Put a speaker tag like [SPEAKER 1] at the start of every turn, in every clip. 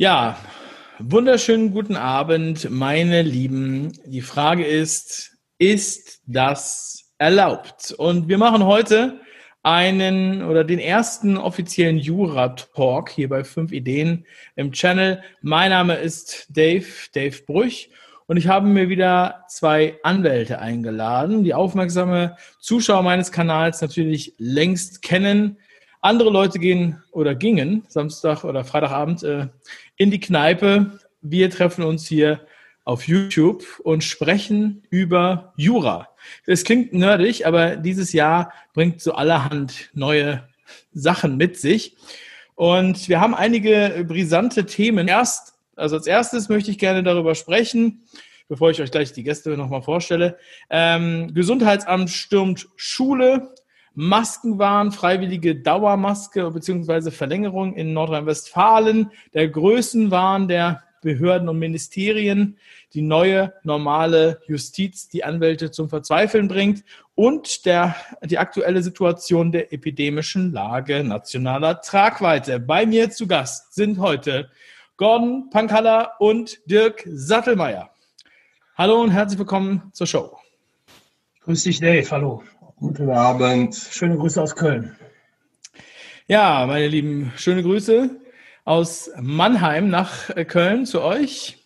[SPEAKER 1] Ja, wunderschönen guten Abend, meine Lieben. Die Frage ist, ist das erlaubt? Und wir machen heute einen oder den ersten offiziellen Jura-Talk hier bei 5 Ideen im Channel. Mein Name ist Dave, Dave Brüch. Und ich habe mir wieder zwei Anwälte eingeladen, die aufmerksame Zuschauer meines Kanals natürlich längst kennen. Andere Leute gehen oder gingen Samstag oder Freitagabend äh, in die Kneipe. Wir treffen uns hier auf YouTube und sprechen über Jura. Es klingt nerdig, aber dieses Jahr bringt so allerhand neue Sachen mit sich. Und wir haben einige brisante Themen. Erst, also als erstes möchte ich gerne darüber sprechen, bevor ich euch gleich die Gäste nochmal vorstelle. Ähm, Gesundheitsamt stürmt Schule. Maskenwahn, freiwillige Dauermaske bzw. Verlängerung in Nordrhein-Westfalen, der Größenwahn der Behörden und Ministerien, die neue normale Justiz, die Anwälte zum Verzweifeln bringt und der, die aktuelle Situation der epidemischen Lage nationaler Tragweite. Bei mir zu Gast sind heute Gordon Pankalla und Dirk Sattelmeier. Hallo und herzlich willkommen zur Show.
[SPEAKER 2] Grüß dich, Dave. Hallo.
[SPEAKER 3] Guten Abend. Schöne Grüße aus Köln.
[SPEAKER 1] Ja, meine Lieben, schöne Grüße aus Mannheim nach äh, Köln zu euch.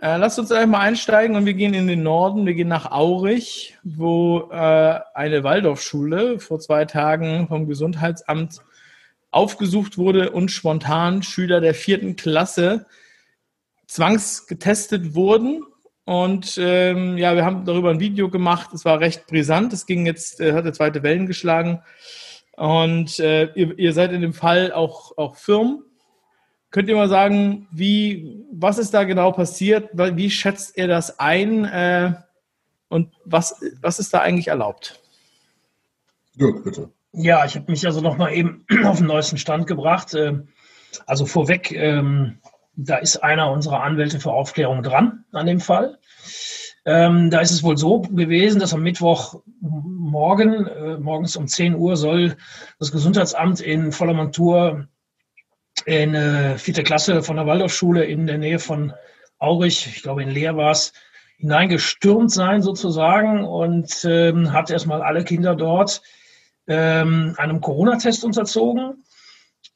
[SPEAKER 1] Äh, lasst uns einmal einsteigen und wir gehen in den Norden. Wir gehen nach Aurich, wo äh, eine Waldorfschule vor zwei Tagen vom Gesundheitsamt aufgesucht wurde und spontan Schüler der vierten Klasse zwangsgetestet wurden und ähm, ja, wir haben darüber ein Video gemacht. Es war recht brisant. Es ging jetzt, äh, hatte zweite Wellen geschlagen. Und äh, ihr, ihr seid in dem Fall auch, auch Firmen. Könnt ihr mal sagen, wie, was ist da genau passiert? Wie schätzt ihr das ein? Äh, und was, was ist da eigentlich erlaubt?
[SPEAKER 2] Dirk, bitte. Ja, ich habe mich also nochmal eben auf den neuesten Stand gebracht. Ähm, also vorweg, ähm, da ist einer unserer Anwälte für Aufklärung dran an dem Fall. Ähm, da ist es wohl so gewesen, dass am Mittwochmorgen, äh, morgens um 10 Uhr, soll das Gesundheitsamt in voller Montur in äh, vierte Klasse von der Waldorfschule in der Nähe von Aurich, ich glaube in Leer war es, hineingestürmt sein sozusagen und ähm, hat erstmal alle Kinder dort ähm, einem Corona-Test unterzogen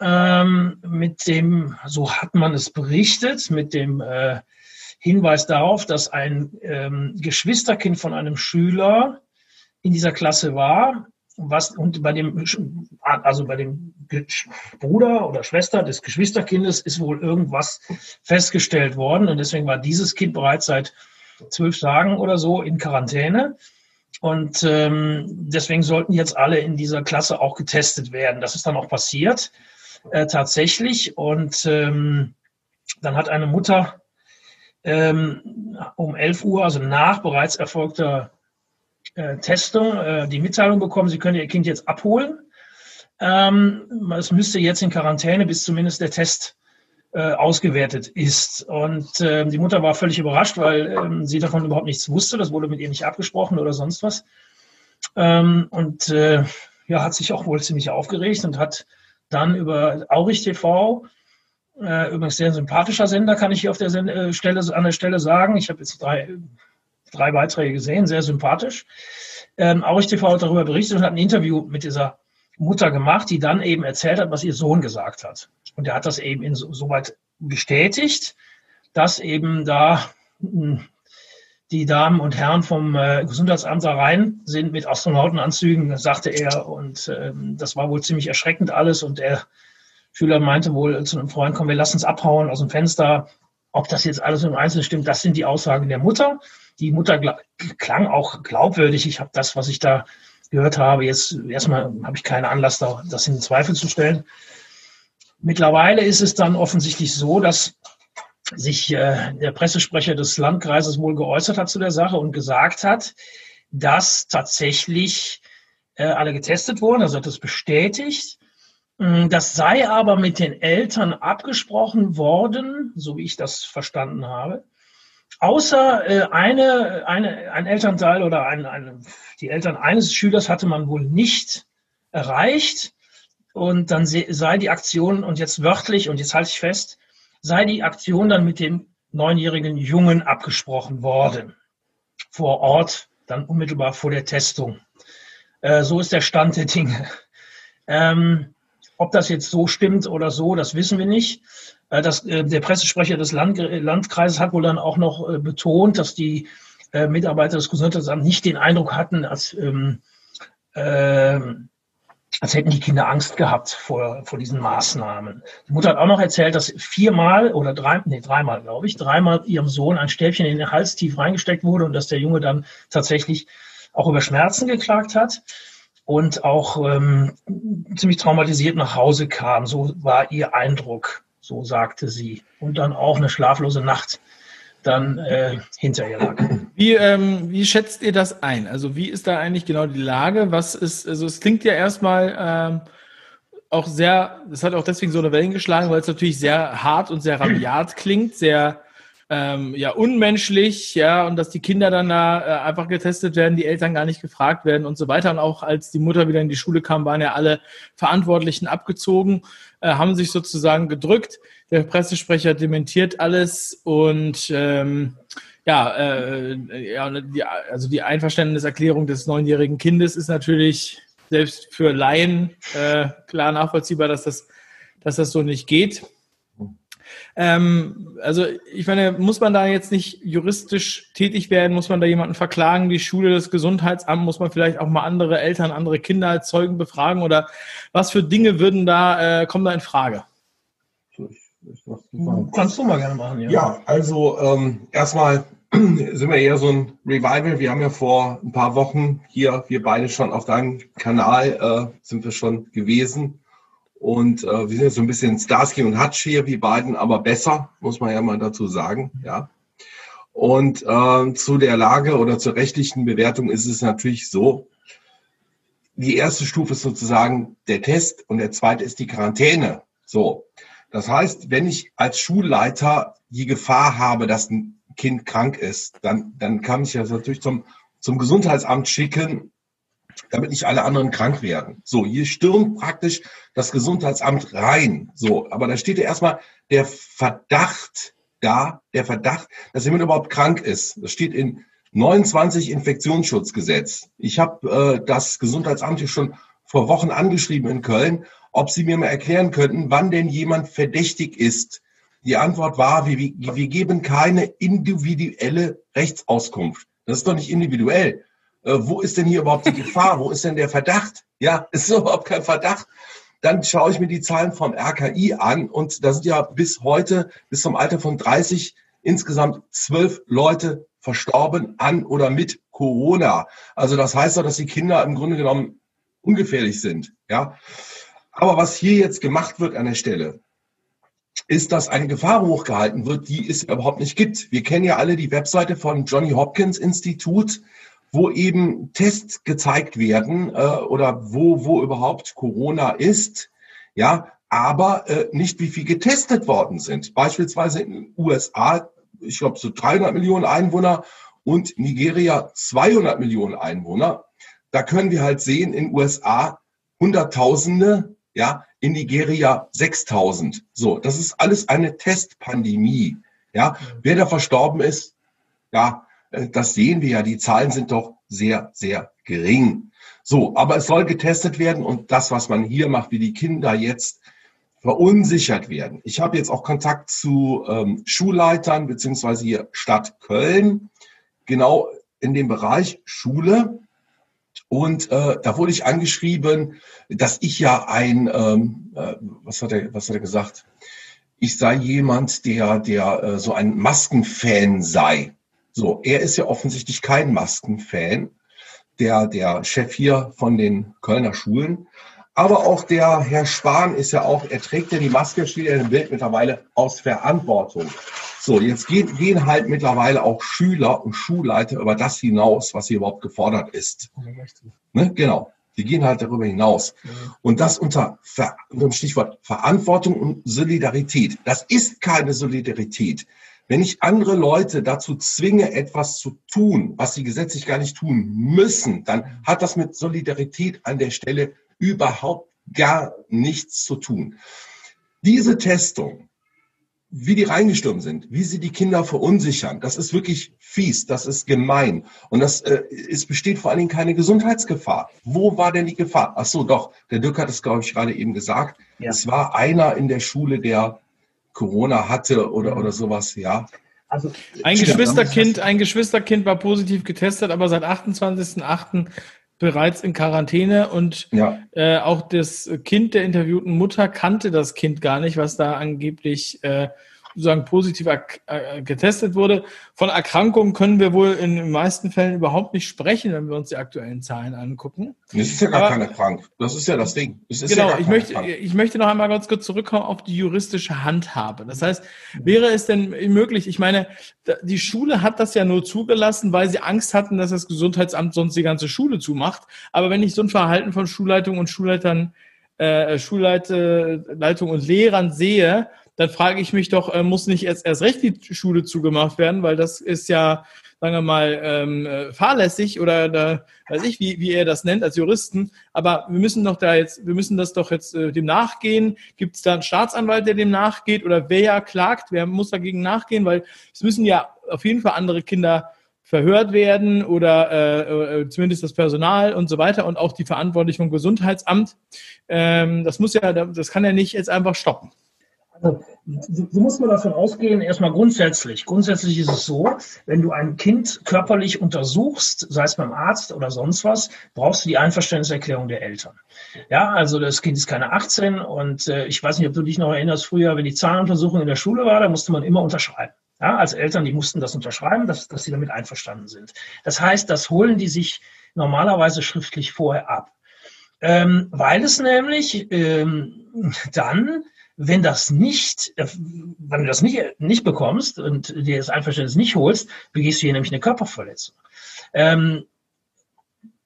[SPEAKER 2] ähm, mit dem, so hat man es berichtet, mit dem äh, Hinweis darauf, dass ein ähm, Geschwisterkind von einem Schüler in dieser Klasse war, was und bei dem, also bei dem Bruder oder Schwester des Geschwisterkindes ist wohl irgendwas festgestellt worden und deswegen war dieses Kind bereits seit zwölf Tagen oder so in Quarantäne. Und ähm, deswegen sollten jetzt alle in dieser Klasse auch getestet werden. Das ist dann auch passiert äh, tatsächlich. Und ähm, dann hat eine Mutter ähm, um 11 Uhr, also nach bereits erfolgter äh, Testung, äh, die Mitteilung bekommen, sie können ihr Kind jetzt abholen. Ähm, es müsste jetzt in Quarantäne, bis zumindest der Test äh, ausgewertet ist. Und äh, die Mutter war völlig überrascht, weil ähm, sie davon überhaupt nichts wusste. Das wurde mit ihr nicht abgesprochen oder sonst was. Ähm, und äh, ja, hat sich auch wohl ziemlich aufgeregt und hat dann über Aurich TV, äh, übrigens sehr sympathischer Sender, kann ich hier auf der äh, Stelle, an der Stelle sagen. Ich habe jetzt drei, drei Beiträge gesehen, sehr sympathisch. Ähm, Aurich TV hat darüber berichtet und hat ein Interview mit dieser Mutter gemacht, die dann eben erzählt hat, was ihr Sohn gesagt hat. Und er hat das eben insoweit bestätigt, dass eben da hm, die Damen und Herren vom äh, Gesundheitsamt da rein sind mit Astronautenanzügen, sagte er. Und ähm, das war wohl ziemlich erschreckend alles. Und der Schüler meinte wohl zu einem Freund, komm, wir lassen uns abhauen aus dem Fenster. Ob das jetzt alles im Einzelnen stimmt, das sind die Aussagen der Mutter. Die Mutter klang auch glaubwürdig. Ich habe das, was ich da gehört habe, jetzt erstmal habe ich keinen Anlass, da, das in Zweifel zu stellen. Mittlerweile ist es dann offensichtlich so, dass sich äh, der Pressesprecher des Landkreises wohl geäußert hat zu der Sache und gesagt hat, dass tatsächlich äh, alle getestet wurden, also hat das bestätigt. Mm, das sei aber mit den Eltern abgesprochen worden, so wie ich das verstanden habe. Außer äh, eine, eine, ein Elternteil oder ein, ein, die Eltern eines Schülers hatte man wohl nicht erreicht. Und dann sei die Aktion, und jetzt wörtlich, und jetzt halte ich fest, sei die Aktion dann mit dem neunjährigen Jungen abgesprochen worden. Vor Ort, dann unmittelbar vor der Testung. Äh, so ist der Stand der Dinge. Ähm, ob das jetzt so stimmt oder so, das wissen wir nicht. Äh, das, äh, der Pressesprecher des Land, Landkreises hat wohl dann auch noch betont, dass die Mitarbeiter des Gesundheitsamts nicht den Eindruck hatten, als ähm, äh, als hätten die Kinder Angst gehabt vor, vor diesen Maßnahmen. Die Mutter hat auch noch erzählt, dass viermal oder drei, nee, dreimal, glaube ich, dreimal ihrem Sohn ein Stäbchen in den Hals tief reingesteckt wurde und dass der Junge dann tatsächlich auch über Schmerzen geklagt hat und auch ähm, ziemlich traumatisiert nach Hause kam. So war ihr Eindruck, so sagte sie. Und dann auch eine schlaflose Nacht dann äh, hinter ihr lag.
[SPEAKER 1] Wie, ähm, wie schätzt ihr das ein? Also wie ist da eigentlich genau die Lage? Was ist, also es klingt ja erstmal ähm, auch sehr, es hat auch deswegen so eine Wellen geschlagen, weil es natürlich sehr hart und sehr rabiat klingt, sehr ähm, ja unmenschlich, ja, und dass die Kinder dann da äh, einfach getestet werden, die Eltern gar nicht gefragt werden und so weiter. Und auch als die Mutter wieder in die Schule kam, waren ja alle Verantwortlichen abgezogen, äh, haben sich sozusagen gedrückt. Der Pressesprecher dementiert alles und ähm, ja, äh, ja, die, also die Einverständniserklärung des neunjährigen Kindes ist natürlich selbst für Laien äh, klar nachvollziehbar, dass das, dass das so nicht geht. Ähm, also ich meine, muss man da jetzt nicht juristisch tätig werden? Muss man da jemanden verklagen? Die Schule, das Gesundheitsamt? Muss man vielleicht auch mal andere Eltern, andere Kinder als Zeugen befragen? Oder was für Dinge würden da, äh, kommen da in Frage?
[SPEAKER 3] Kannst du mal gerne machen, ja. Ja, also ähm, erstmal sind wir eher so ein Revival. Wir haben ja vor ein paar Wochen hier, wir beide schon auf deinem Kanal, äh, sind wir schon gewesen und äh, wir sind jetzt so ein bisschen Starsky und Hutch hier, wie beiden, aber besser, muss man ja mal dazu sagen. Ja. Und äh, zu der Lage oder zur rechtlichen Bewertung ist es natürlich so, die erste Stufe ist sozusagen der Test und der zweite ist die Quarantäne. So. Das heißt, wenn ich als Schulleiter die Gefahr habe, dass ein Kind krank ist, dann, dann kann ich das natürlich zum, zum Gesundheitsamt schicken damit nicht alle anderen krank werden. So, hier stürmt praktisch das Gesundheitsamt rein. So, aber da steht ja erstmal der Verdacht da, der Verdacht, dass jemand überhaupt krank ist. Das steht in 29 Infektionsschutzgesetz. Ich habe äh, das Gesundheitsamt hier schon vor Wochen angeschrieben in Köln, ob sie mir mal erklären könnten, wann denn jemand verdächtig ist. Die Antwort war, wir, wir geben keine individuelle Rechtsauskunft. Das ist doch nicht individuell äh, wo ist denn hier überhaupt die Gefahr? Wo ist denn der Verdacht? Ja, ist überhaupt kein Verdacht. Dann schaue ich mir die Zahlen vom RKI an und da sind ja bis heute, bis zum Alter von 30, insgesamt zwölf Leute verstorben an oder mit Corona. Also das heißt doch, dass die Kinder im Grunde genommen ungefährlich sind. Ja. Aber was hier jetzt gemacht wird an der Stelle, ist, dass eine Gefahr hochgehalten wird, die es überhaupt nicht gibt. Wir kennen ja alle die Webseite von Johnny Hopkins Institut wo eben Tests gezeigt werden äh, oder wo, wo überhaupt Corona ist, ja, aber äh, nicht wie viel getestet worden sind. Beispielsweise in den USA, ich glaube so 300 Millionen Einwohner und Nigeria 200 Millionen Einwohner. Da können wir halt sehen, in USA Hunderttausende, ja, in Nigeria 6000. So, das ist alles eine Testpandemie. Ja, wer da verstorben ist, ja, äh, das sehen wir ja, die Zahlen sind doch sehr, sehr gering. So, aber es soll getestet werden und das, was man hier macht, wie die Kinder jetzt verunsichert werden. Ich habe jetzt auch Kontakt zu ähm, Schulleitern beziehungsweise hier Stadt Köln, genau in dem Bereich Schule. Und äh, da wurde ich angeschrieben, dass ich ja ein, ähm, äh, was hat er, was hat er gesagt? Ich sei jemand, der, der äh, so ein Maskenfan sei. So, er ist ja offensichtlich kein Maskenfan, der, der Chef hier von den Kölner Schulen. Aber auch der Herr Spahn ist ja auch, er trägt ja die Maske, steht ja im Bild mittlerweile aus Verantwortung. So, jetzt gehen, gehen halt mittlerweile auch Schüler und Schulleiter über das hinaus, was hier überhaupt gefordert ist. Ne? Genau. Die gehen halt darüber hinaus. Und das unter, unter dem Stichwort Verantwortung und Solidarität. Das ist keine Solidarität. Wenn ich andere Leute dazu zwinge, etwas zu tun, was sie gesetzlich gar nicht tun müssen, dann hat das mit Solidarität an der Stelle überhaupt gar nichts zu tun. Diese Testung wie die reingestürmt sind, wie sie die Kinder verunsichern. Das ist wirklich fies, das ist gemein. Und das, äh, es besteht vor allen Dingen keine Gesundheitsgefahr. Wo war denn die Gefahr? Ach so, doch, der Dirk hat es, glaube ich, gerade eben gesagt. Ja. Es war einer in der Schule, der Corona hatte oder, oder sowas, ja.
[SPEAKER 1] Also, ein Geschwisterkind, ein Geschwisterkind war positiv getestet, aber seit 28.08 bereits in Quarantäne und ja. äh, auch das Kind der interviewten Mutter kannte das Kind gar nicht, was da angeblich äh, sozusagen positiv äh, getestet wurde. Von Erkrankungen können wir wohl in den meisten Fällen überhaupt nicht sprechen, wenn wir uns die aktuellen Zahlen angucken.
[SPEAKER 3] Das ist ja gar Aber, keine Krank. Das ist ja das Ding.
[SPEAKER 1] genau, ja ich, möchte, ich möchte noch einmal ganz kurz zurückkommen auf die juristische Handhabe. Das heißt, wäre es denn möglich, ich meine, die Schule hat das ja nur zugelassen, weil sie Angst hatten, dass das Gesundheitsamt sonst die ganze Schule zumacht. Aber wenn ich so ein Verhalten von Schulleitung und Schulleitern äh, Schulleitung und Lehrern sehe, dann frage ich mich doch, äh, muss nicht erst, erst recht die Schule zugemacht werden, weil das ist ja, sagen wir mal, ähm, äh, fahrlässig oder da weiß ich, wie, wie er das nennt als Juristen. Aber wir müssen doch da jetzt, wir müssen das doch jetzt äh, dem nachgehen. Gibt es da einen Staatsanwalt, der dem nachgeht oder wer ja klagt, wer muss dagegen nachgehen? Weil es müssen ja auf jeden Fall andere Kinder verhört werden oder äh, äh, zumindest das Personal und so weiter und auch die Verantwortlichen vom Gesundheitsamt. Ähm, das muss ja, das kann ja nicht jetzt einfach stoppen.
[SPEAKER 2] Also, so muss man davon ausgehen, erstmal grundsätzlich. Grundsätzlich ist es so, wenn du ein Kind körperlich untersuchst, sei es beim Arzt oder sonst was, brauchst du die Einverständniserklärung der Eltern. Ja, also das Kind ist keine 18 und äh, ich weiß nicht, ob du dich noch erinnerst, früher, wenn die Zahnuntersuchung in der Schule war, da musste man immer unterschreiben. Ja, als Eltern, die mussten das unterschreiben, dass, dass sie damit einverstanden sind. Das heißt, das holen die sich normalerweise schriftlich vorher ab. Ähm, weil es nämlich ähm, dann wenn das nicht, äh, wenn du das nicht, nicht bekommst und dir das Einverständnis nicht holst, begehst du hier nämlich eine Körperverletzung. Ähm,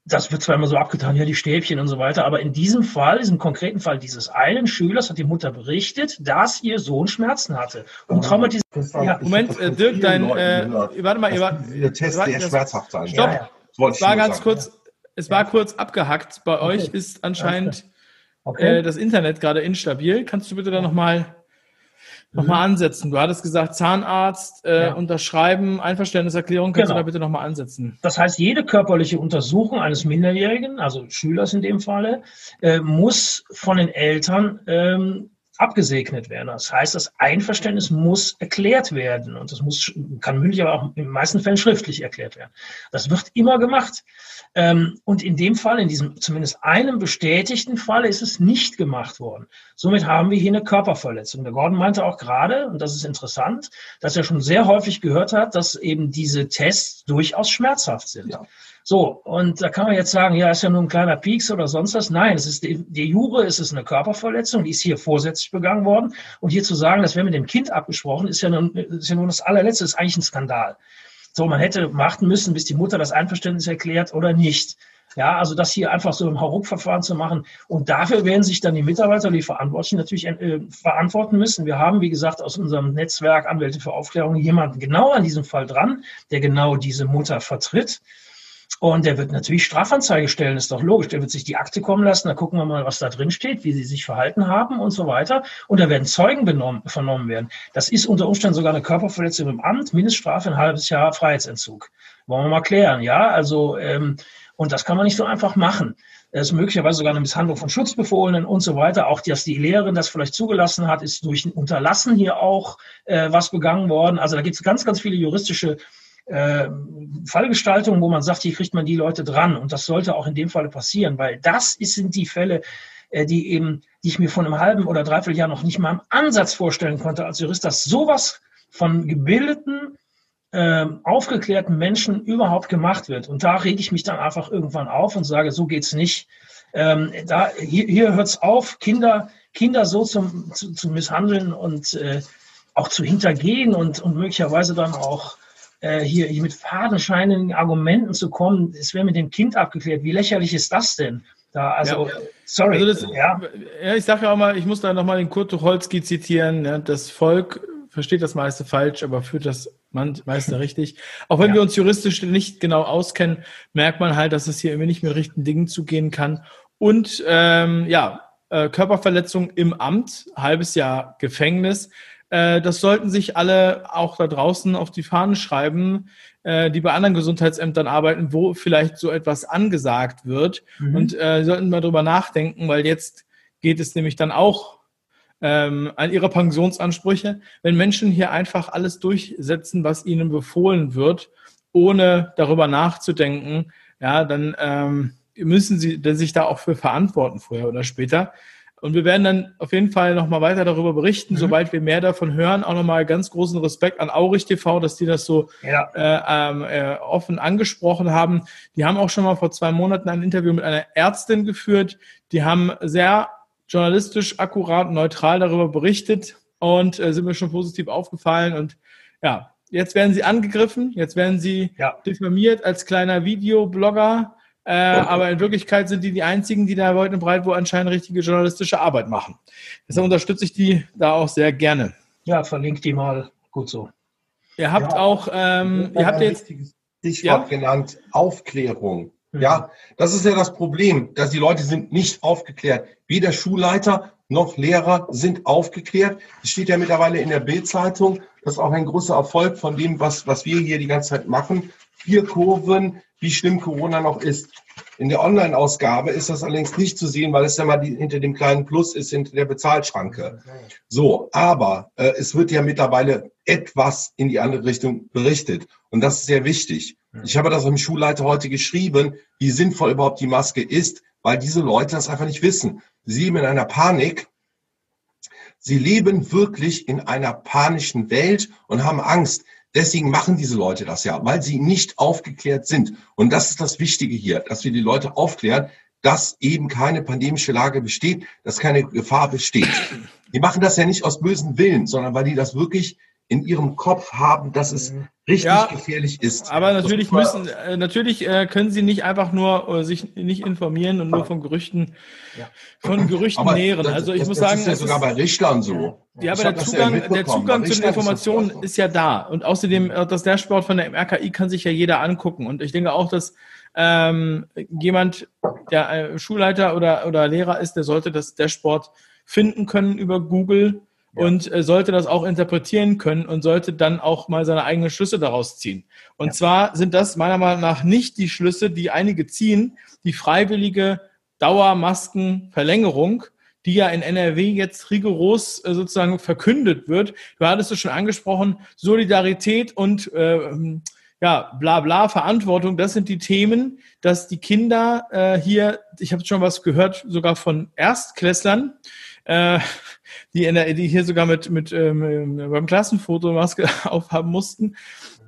[SPEAKER 2] das wird zwar immer so abgetan, ja, die Stäbchen und so weiter, aber in diesem Fall, diesem konkreten Fall dieses einen Schülers hat die Mutter berichtet, dass ihr Sohn Schmerzen hatte und traumatisiert.
[SPEAKER 1] Ja, Moment, äh, Dirk, dein, äh, warte mal, ihr war,
[SPEAKER 3] der Test sehr schmerzhaft sein.
[SPEAKER 1] Stopp, ja, ja. es war ganz sagen. kurz, es war kurz abgehackt. Bei okay. euch ist anscheinend Okay. Äh, das Internet gerade instabil. Kannst du bitte da nochmal noch mal mhm. ansetzen? Du hattest gesagt, Zahnarzt, äh, ja. unterschreiben, Einverständniserklärung. Kannst genau. du da bitte nochmal ansetzen?
[SPEAKER 2] Das heißt, jede körperliche Untersuchung eines Minderjährigen, also Schülers in dem Falle, äh, muss von den Eltern ähm, abgesegnet werden. Das heißt, das Einverständnis muss erklärt werden und das muss, kann mündlich, aber auch in den meisten Fällen schriftlich erklärt werden. Das wird immer gemacht. Ähm, und in dem Fall, in diesem zumindest einem bestätigten Fall, ist es nicht gemacht worden. Somit haben wir hier eine Körperverletzung. Der Gordon meinte auch gerade, und das ist interessant, dass er schon sehr häufig gehört hat, dass eben diese Tests durchaus schmerzhaft sind. Ja. So, und da kann man jetzt sagen, ja, ist ja nur ein kleiner Pieks oder sonst was. Nein, es ist die, die Jure, es ist eine Körperverletzung, die ist hier vorsätzlich begangen worden. Und hier zu sagen, das wäre mit dem Kind abgesprochen, ist ja, nun, ist ja nur das allerletzte, ist eigentlich ein Skandal. So, man hätte warten müssen, bis die Mutter das Einverständnis erklärt oder nicht. Ja, also das hier einfach so im Hauruck-Verfahren zu machen. Und dafür werden sich dann die Mitarbeiter, die Verantwortlichen natürlich äh, verantworten müssen. Wir haben, wie gesagt, aus unserem Netzwerk Anwälte für Aufklärung jemanden genau an diesem Fall dran, der genau diese Mutter vertritt. Und der wird natürlich Strafanzeige stellen, ist doch logisch. Der wird sich die Akte kommen lassen, da gucken wir mal, was da drin steht, wie sie sich verhalten haben und so weiter. Und da werden Zeugen benommen, vernommen werden. Das ist unter Umständen sogar eine Körperverletzung im Amt, Mindeststrafe ein halbes Jahr Freiheitsentzug. Wollen wir mal klären, ja? Also, ähm, und das kann man nicht so einfach machen. Es ist möglicherweise sogar eine Misshandlung von Schutzbefohlenen und so weiter. Auch, dass die Lehrerin das vielleicht zugelassen hat, ist durch ein Unterlassen hier auch äh, was begangen worden. Also da gibt es ganz, ganz viele juristische äh, Fallgestaltung, wo man sagt, hier kriegt man die Leute dran. Und das sollte auch in dem Falle passieren, weil das sind die Fälle, äh, die eben, die ich mir von einem halben oder dreiviertel Jahr noch nicht mal im Ansatz vorstellen konnte als Jurist, dass sowas von gebildeten, äh, aufgeklärten Menschen überhaupt gemacht wird. Und da rege ich mich dann einfach irgendwann auf und sage, so geht's nicht. Ähm, da, hier, hier hört's auf, Kinder, Kinder so zum, zu, zu misshandeln und äh, auch zu hintergehen und, und möglicherweise dann auch äh, hier, hier mit fadenscheinigen Argumenten zu kommen, es wäre mit dem Kind abgeklärt. Wie lächerlich ist das denn? Da, also, ja. sorry. Also das,
[SPEAKER 1] ja. ja, ich sage ja auch mal, ich muss da nochmal den Kurt Tucholsky zitieren. Ja, das Volk versteht das meiste falsch, aber führt das meiste richtig. Auch wenn wir uns juristisch nicht genau auskennen, merkt man halt, dass es hier irgendwie nicht mit richtigen Dingen zugehen kann. Und ähm, ja, äh, Körperverletzung im Amt, halbes Jahr Gefängnis. Äh, das sollten sich alle auch da draußen auf die Fahnen schreiben, äh, die bei anderen Gesundheitsämtern arbeiten, wo vielleicht so etwas angesagt wird. Mhm. Und äh, sollten mal drüber nachdenken, weil jetzt geht es nämlich dann auch ähm, an ihre Pensionsansprüche, wenn Menschen hier einfach alles durchsetzen, was ihnen befohlen wird, ohne darüber nachzudenken, ja, dann ähm, müssen sie sich da auch für verantworten, früher oder später. Und wir werden dann auf jeden Fall nochmal weiter darüber berichten, mhm. sobald wir mehr davon hören. Auch nochmal ganz großen Respekt an Aurich TV, dass die das so ja. äh, ähm, äh, offen angesprochen haben. Die haben auch schon mal vor zwei Monaten ein Interview mit einer Ärztin geführt. Die haben sehr journalistisch, akkurat, neutral darüber berichtet und äh, sind mir schon positiv aufgefallen. Und ja, jetzt werden sie angegriffen, jetzt werden sie ja. diffamiert als kleiner Videoblogger. Äh, aber in Wirklichkeit sind die die einzigen, die da heute breit wo anscheinend richtige journalistische Arbeit machen. Deshalb unterstütze ich die da auch sehr gerne.
[SPEAKER 2] Ja, verlinkt die mal. Gut so.
[SPEAKER 1] Ihr habt ja, auch, ähm, ihr habt jetzt
[SPEAKER 3] Stichwort ja? genannt, Aufklärung. Mhm. Ja, das ist ja das Problem, dass die Leute sind nicht aufgeklärt. Weder Schulleiter noch Lehrer sind aufgeklärt. Es steht ja mittlerweile in der Bildzeitung, das ist auch ein großer Erfolg von dem, was, was wir hier die ganze Zeit machen. Vier Kurven, wie schlimm Corona noch ist. In der Online-Ausgabe ist das allerdings nicht zu sehen, weil es ja mal die, hinter dem kleinen Plus ist, hinter der Bezahlschranke. So, aber äh, es wird ja mittlerweile etwas in die andere Richtung berichtet. Und das ist sehr wichtig. Ich habe das im Schulleiter heute geschrieben, wie sinnvoll überhaupt die Maske ist, weil diese Leute das einfach nicht wissen. Sie leben in einer Panik. Sie leben wirklich in einer panischen Welt und haben Angst. Deswegen machen diese Leute das ja, weil sie nicht aufgeklärt sind. Und das ist das Wichtige hier, dass wir die Leute aufklären, dass eben keine pandemische Lage besteht, dass keine Gefahr besteht. Die machen das ja nicht aus bösen Willen, sondern weil die das wirklich in ihrem Kopf haben, dass es mhm. richtig ja, gefährlich ist.
[SPEAKER 1] Aber natürlich müssen, äh, natürlich äh, können sie nicht einfach nur äh, sich nicht informieren und nur von Gerüchten, ja. von Gerüchten aber nähren.
[SPEAKER 3] Das,
[SPEAKER 1] also ich
[SPEAKER 3] das,
[SPEAKER 1] muss
[SPEAKER 3] das
[SPEAKER 1] sagen,
[SPEAKER 3] ist ja sogar bei Richtern so.
[SPEAKER 1] Ja, aber der Zugang, ja der Zugang zu den Informationen ist, ist, ja da. Und außerdem, äh, das Dashboard von der RKI kann sich ja jeder angucken. Und ich denke auch, dass ähm, jemand, der äh, Schulleiter oder, oder Lehrer ist, der sollte das Dashboard finden können über Google und äh, sollte das auch interpretieren können und sollte dann auch mal seine eigenen Schlüsse daraus ziehen. Und ja. zwar sind das meiner Meinung nach nicht die Schlüsse, die einige ziehen, die freiwillige Dauermaskenverlängerung, die ja in NRW jetzt rigoros äh, sozusagen verkündet wird. Du hattest es schon angesprochen, Solidarität und äh, ja, bla bla, Verantwortung, das sind die Themen, dass die Kinder äh, hier, ich habe schon was gehört, sogar von Erstklässlern, äh, die, in der, die hier sogar mit, mit ähm, beim Klassenfoto Maske aufhaben mussten.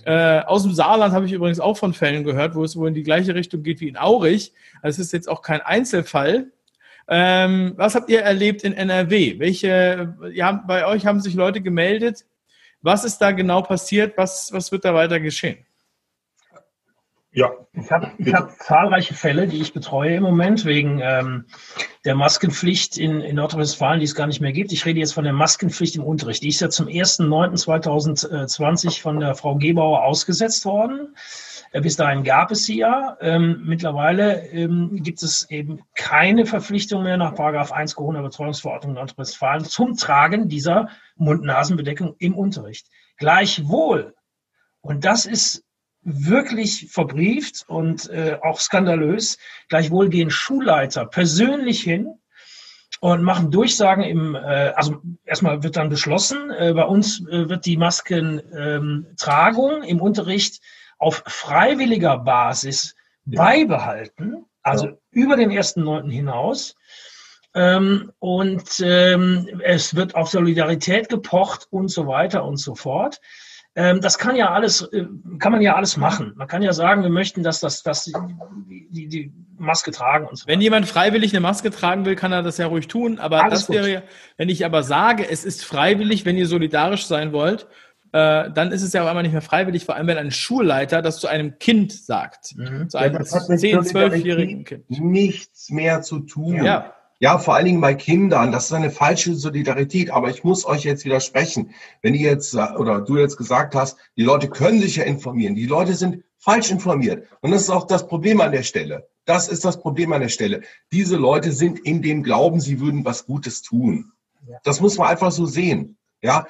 [SPEAKER 1] Äh, aus dem Saarland habe ich übrigens auch von Fällen gehört, wo es wohl in die gleiche Richtung geht wie in Aurich. Also es ist jetzt auch kein Einzelfall. Ähm, was habt ihr erlebt in NRW? Welche, ja, bei euch haben sich Leute gemeldet. Was ist da genau passiert? Was, was wird da weiter geschehen?
[SPEAKER 2] Ja. Ich habe ich hab zahlreiche Fälle, die ich betreue im Moment wegen ähm, der Maskenpflicht in, in Nordrhein-Westfalen, die es gar nicht mehr gibt. Ich rede jetzt von der Maskenpflicht im Unterricht. Die ist ja zum 1.9.2020 von der Frau Gebauer ausgesetzt worden. Äh, bis dahin gab es sie ja. Ähm, mittlerweile ähm, gibt es eben keine Verpflichtung mehr nach Paragraph 1 Corona-Betreuungsverordnung Nordrhein-Westfalen zum Tragen dieser Mund-Nasen-Bedeckung im Unterricht. Gleichwohl, und das ist wirklich verbrieft und äh, auch skandalös. Gleichwohl gehen Schulleiter persönlich hin und machen Durchsagen im, äh, also erstmal wird dann beschlossen, äh, bei uns äh, wird die Maskentragung ähm, im Unterricht auf freiwilliger Basis ja. beibehalten, also ja. über den ersten Neunten hinaus. Ähm, und ähm, es wird auf Solidarität gepocht und so weiter und so fort. Ähm, das kann ja alles, äh, kann man ja alles machen. Man kann ja sagen, wir möchten, dass das, dass die, die, die Maske tragen und so.
[SPEAKER 1] Wenn jemand freiwillig eine Maske tragen will, kann er das ja ruhig tun. Aber alles das wäre ja, wenn ich aber sage, es ist freiwillig, wenn ihr solidarisch sein wollt, äh, dann ist es ja auch einmal nicht mehr freiwillig, vor allem wenn ein Schulleiter das zu einem Kind sagt. Mhm. Zu einem ja, 10-, 12-jährigen Kind.
[SPEAKER 3] Nichts mehr zu tun. Ja. Ja, vor allen Dingen bei Kindern. Das ist eine falsche Solidarität. Aber ich muss euch jetzt widersprechen. Wenn ihr jetzt oder du jetzt gesagt hast, die Leute können sich ja informieren. Die Leute sind falsch informiert. Und das ist auch das Problem an der Stelle. Das ist das Problem an der Stelle. Diese Leute sind in dem Glauben, sie würden was Gutes tun. Das muss man einfach so sehen. Ja.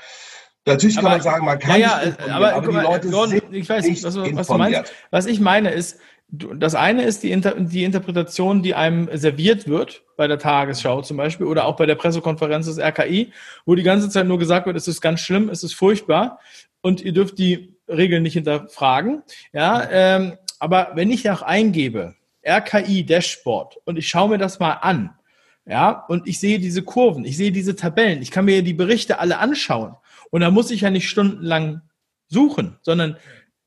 [SPEAKER 3] Natürlich kann aber, man sagen, man kann
[SPEAKER 1] ja, nicht aber, aber die Leute Gordon, sind ich weiß nicht, was, was, du meinst. Was ich meine ist, das eine ist die, Inter die Interpretation, die einem serviert wird, bei der Tagesschau zum Beispiel oder auch bei der Pressekonferenz des RKI, wo die ganze Zeit nur gesagt wird, es ist ganz schlimm, es ist furchtbar und ihr dürft die Regeln nicht hinterfragen. Ja, ähm, aber wenn ich auch eingebe, RKI Dashboard und ich schaue mir das mal an, ja, und ich sehe diese Kurven, ich sehe diese Tabellen, ich kann mir die Berichte alle anschauen und da muss ich ja nicht stundenlang suchen, sondern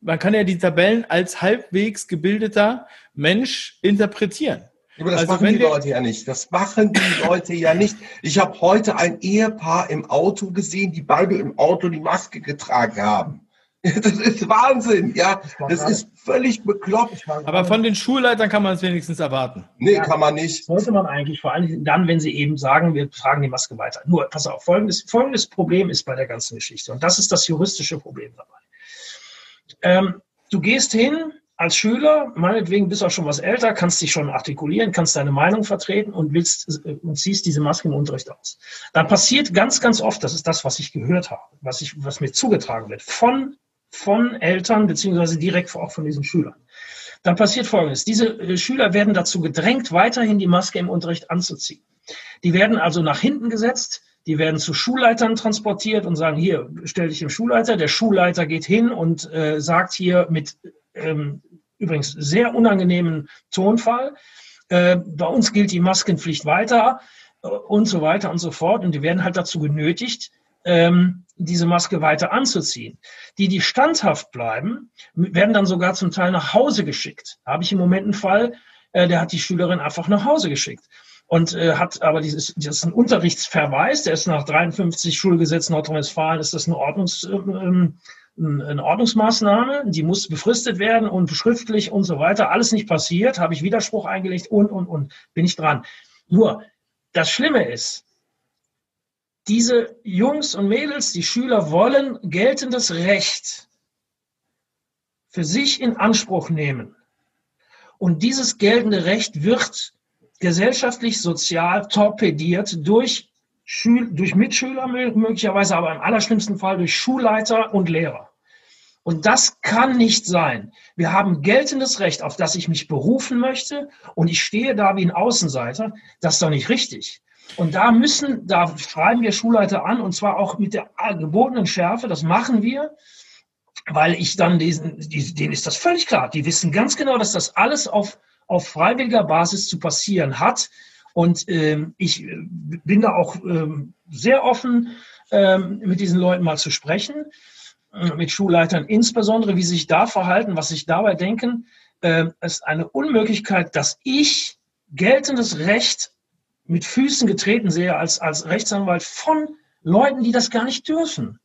[SPEAKER 1] man kann ja die Tabellen als halbwegs gebildeter Mensch interpretieren.
[SPEAKER 3] Aber das also machen die Leute ja nicht. Das machen die Leute ja nicht. Ich habe heute ein Ehepaar im Auto gesehen, die beide im Auto die Maske getragen haben. Das ist Wahnsinn, ja. Das ist völlig bekloppt.
[SPEAKER 1] Aber von den Schulleitern kann man es wenigstens erwarten.
[SPEAKER 2] Nee, ja, kann man nicht. Sollte man eigentlich, vor allem dann, wenn sie eben sagen, wir tragen die Maske weiter. Nur, pass auf, folgendes, folgendes Problem ist bei der ganzen Geschichte. Und das ist das juristische Problem dabei. Ähm, du gehst hin als Schüler, meinetwegen bist du auch schon was älter, kannst dich schon artikulieren, kannst deine Meinung vertreten und willst äh, und ziehst diese Maske im Unterricht aus. Dann passiert ganz, ganz oft, das ist das, was ich gehört habe, was ich, was mir zugetragen wird, von, von Eltern beziehungsweise direkt auch von diesen Schülern. Dann passiert Folgendes. Diese äh, Schüler werden dazu gedrängt, weiterhin die Maske im Unterricht anzuziehen. Die werden also nach hinten gesetzt, die werden zu Schulleitern transportiert und sagen, hier, stell dich dem Schulleiter. Der Schulleiter geht hin und äh, sagt hier mit ähm, übrigens sehr unangenehmen Tonfall, äh, bei uns gilt die Maskenpflicht weiter äh, und so weiter und so fort. Und die werden halt dazu genötigt, ähm, diese Maske weiter anzuziehen. Die, die standhaft bleiben, werden dann sogar zum Teil nach Hause geschickt. Da habe ich im Moment einen Fall, äh, der hat die Schülerin einfach nach Hause geschickt und äh, hat aber dieses, das ist ein Unterrichtsverweis, der ist nach 53 Schulgesetz Nordrhein-Westfalen, ist das eine, Ordnungs, ähm, eine Ordnungsmaßnahme, die muss befristet werden und schriftlich und so weiter. Alles nicht passiert, habe ich Widerspruch eingelegt und, und, und, bin ich dran. Nur, das Schlimme ist, diese Jungs und Mädels, die Schüler wollen geltendes Recht für sich in Anspruch nehmen. Und dieses geltende Recht wird gesellschaftlich, sozial torpediert durch, Schül durch Mitschüler möglicherweise, aber im allerschlimmsten Fall durch Schulleiter und Lehrer. Und das kann nicht sein. Wir haben geltendes Recht, auf das ich mich berufen möchte, und ich stehe da wie ein Außenseiter. Das ist doch nicht richtig. Und da müssen, da schreiben wir Schulleiter an, und zwar auch mit der gebotenen Schärfe. Das machen wir, weil ich dann diesen, denen ist das völlig klar. Die wissen ganz genau, dass das alles auf auf freiwilliger Basis zu passieren hat. Und ähm, ich äh, bin da auch ähm, sehr offen, ähm, mit diesen Leuten mal zu sprechen, äh, mit Schulleitern insbesondere, wie sie sich da verhalten, was sich dabei denken. Äh, ist eine Unmöglichkeit, dass ich geltendes Recht mit Füßen getreten sehe als, als Rechtsanwalt von Leuten, die das gar nicht dürfen.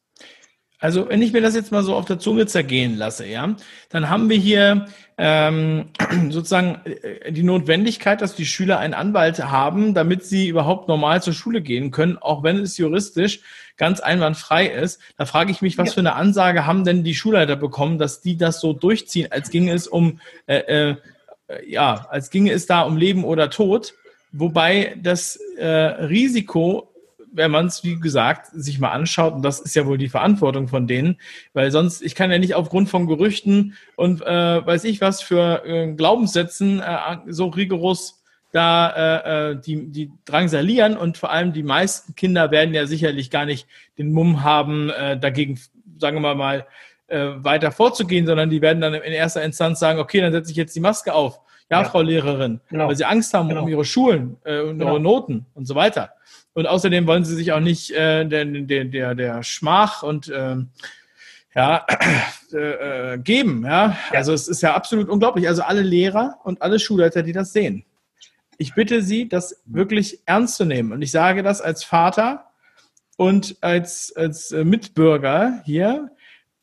[SPEAKER 1] Also wenn ich mir das jetzt mal so auf der Zunge zergehen lasse, ja, dann haben wir hier ähm, sozusagen äh, die Notwendigkeit, dass die Schüler einen Anwalt haben, damit sie überhaupt normal zur Schule gehen können, auch wenn es juristisch ganz einwandfrei ist. Da frage ich mich, was ja. für eine Ansage haben denn die Schulleiter bekommen, dass die das so durchziehen, als ginge es um äh, äh, ja, als ginge es da um Leben oder Tod, wobei das äh, Risiko wenn man es, wie gesagt, sich mal anschaut, und das ist ja wohl die Verantwortung von denen, weil sonst, ich kann ja nicht aufgrund von Gerüchten und äh, weiß ich was für äh, Glaubenssätzen äh, so rigoros da äh, äh, die, die drangsalieren und vor allem die meisten Kinder werden ja sicherlich gar nicht den Mumm haben, äh, dagegen, sagen wir mal, äh, weiter vorzugehen, sondern die werden dann in erster Instanz sagen, okay, dann setze ich jetzt die Maske auf. Ja, ja. Frau Lehrerin, genau. weil sie Angst haben genau. um ihre Schulen äh, und genau. ihre Noten und so weiter. Und außerdem wollen sie sich auch nicht äh, der, der, der, der Schmach und ähm, ja, äh, äh, geben. Ja? ja? Also es ist ja absolut unglaublich. Also alle Lehrer und alle Schulleiter, die das sehen. Ich bitte Sie, das wirklich ernst zu nehmen. Und ich sage das als Vater und als, als äh, Mitbürger hier.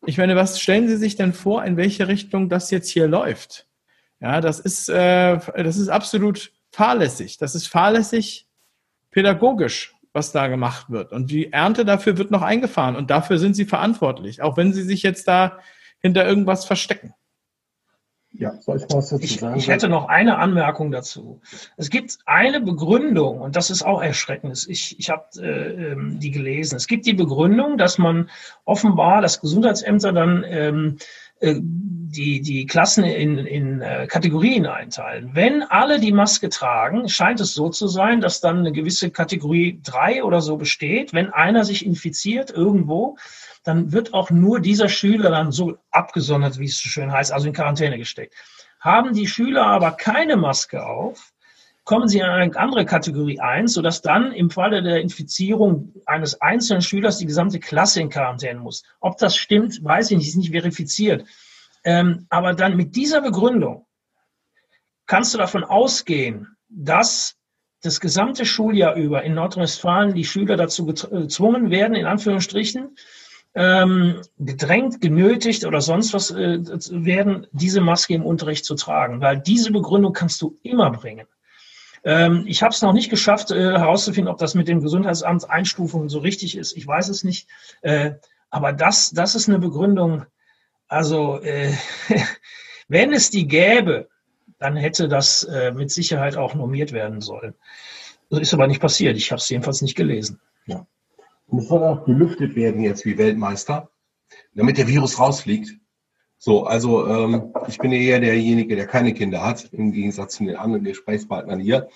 [SPEAKER 1] Ich meine, was stellen Sie sich denn vor, in welche Richtung das jetzt hier läuft? Ja, das ist, äh, das ist absolut fahrlässig. Das ist fahrlässig pädagogisch, was da gemacht wird. Und die Ernte dafür wird noch eingefahren und dafür sind sie verantwortlich, auch wenn sie sich jetzt da hinter irgendwas verstecken.
[SPEAKER 2] Ja, soll ich was dazu sagen? Ich, hätte noch eine Anmerkung dazu. Es gibt eine Begründung, und das ist auch erschreckend. Ich, ich habe äh, ähm, die gelesen. Es gibt die Begründung, dass man offenbar, dass Gesundheitsämter dann ähm, äh, die, die Klassen in, in äh, Kategorien einteilen. Wenn alle die Maske tragen, scheint es so zu sein, dass dann eine gewisse Kategorie drei oder so besteht. Wenn einer sich infiziert irgendwo, dann wird auch nur dieser Schüler dann so abgesondert, wie es so schön heißt, also in Quarantäne gesteckt. Haben die Schüler aber keine Maske auf, kommen sie in eine andere Kategorie 1, sodass dann im Falle der Infizierung eines einzelnen Schülers die gesamte Klasse in Quarantäne muss. Ob das stimmt, weiß ich nicht, ist nicht verifiziert. Ähm, aber dann mit dieser Begründung kannst du davon ausgehen, dass das gesamte Schuljahr über in Nordrhein-Westfalen die Schüler dazu gezwungen werden, in Anführungsstrichen, ähm, gedrängt, genötigt oder sonst was äh, werden, diese Maske im Unterricht zu tragen. Weil diese Begründung kannst du immer bringen. Ähm, ich habe es noch nicht geschafft, äh, herauszufinden, ob das mit dem Gesundheitsamt Einstufungen so richtig ist. Ich weiß es nicht. Äh, aber das, das ist eine Begründung. Also, äh, wenn es die gäbe, dann hätte das äh, mit Sicherheit auch normiert werden sollen. Das ist aber nicht passiert. Ich habe es jedenfalls nicht gelesen.
[SPEAKER 3] Ja. Es soll auch gelüftet werden jetzt wie Weltmeister, damit der Virus rausfliegt. So, also ähm, ich bin eher derjenige, der keine Kinder hat, im Gegensatz zu den anderen Gesprächspartnern hier.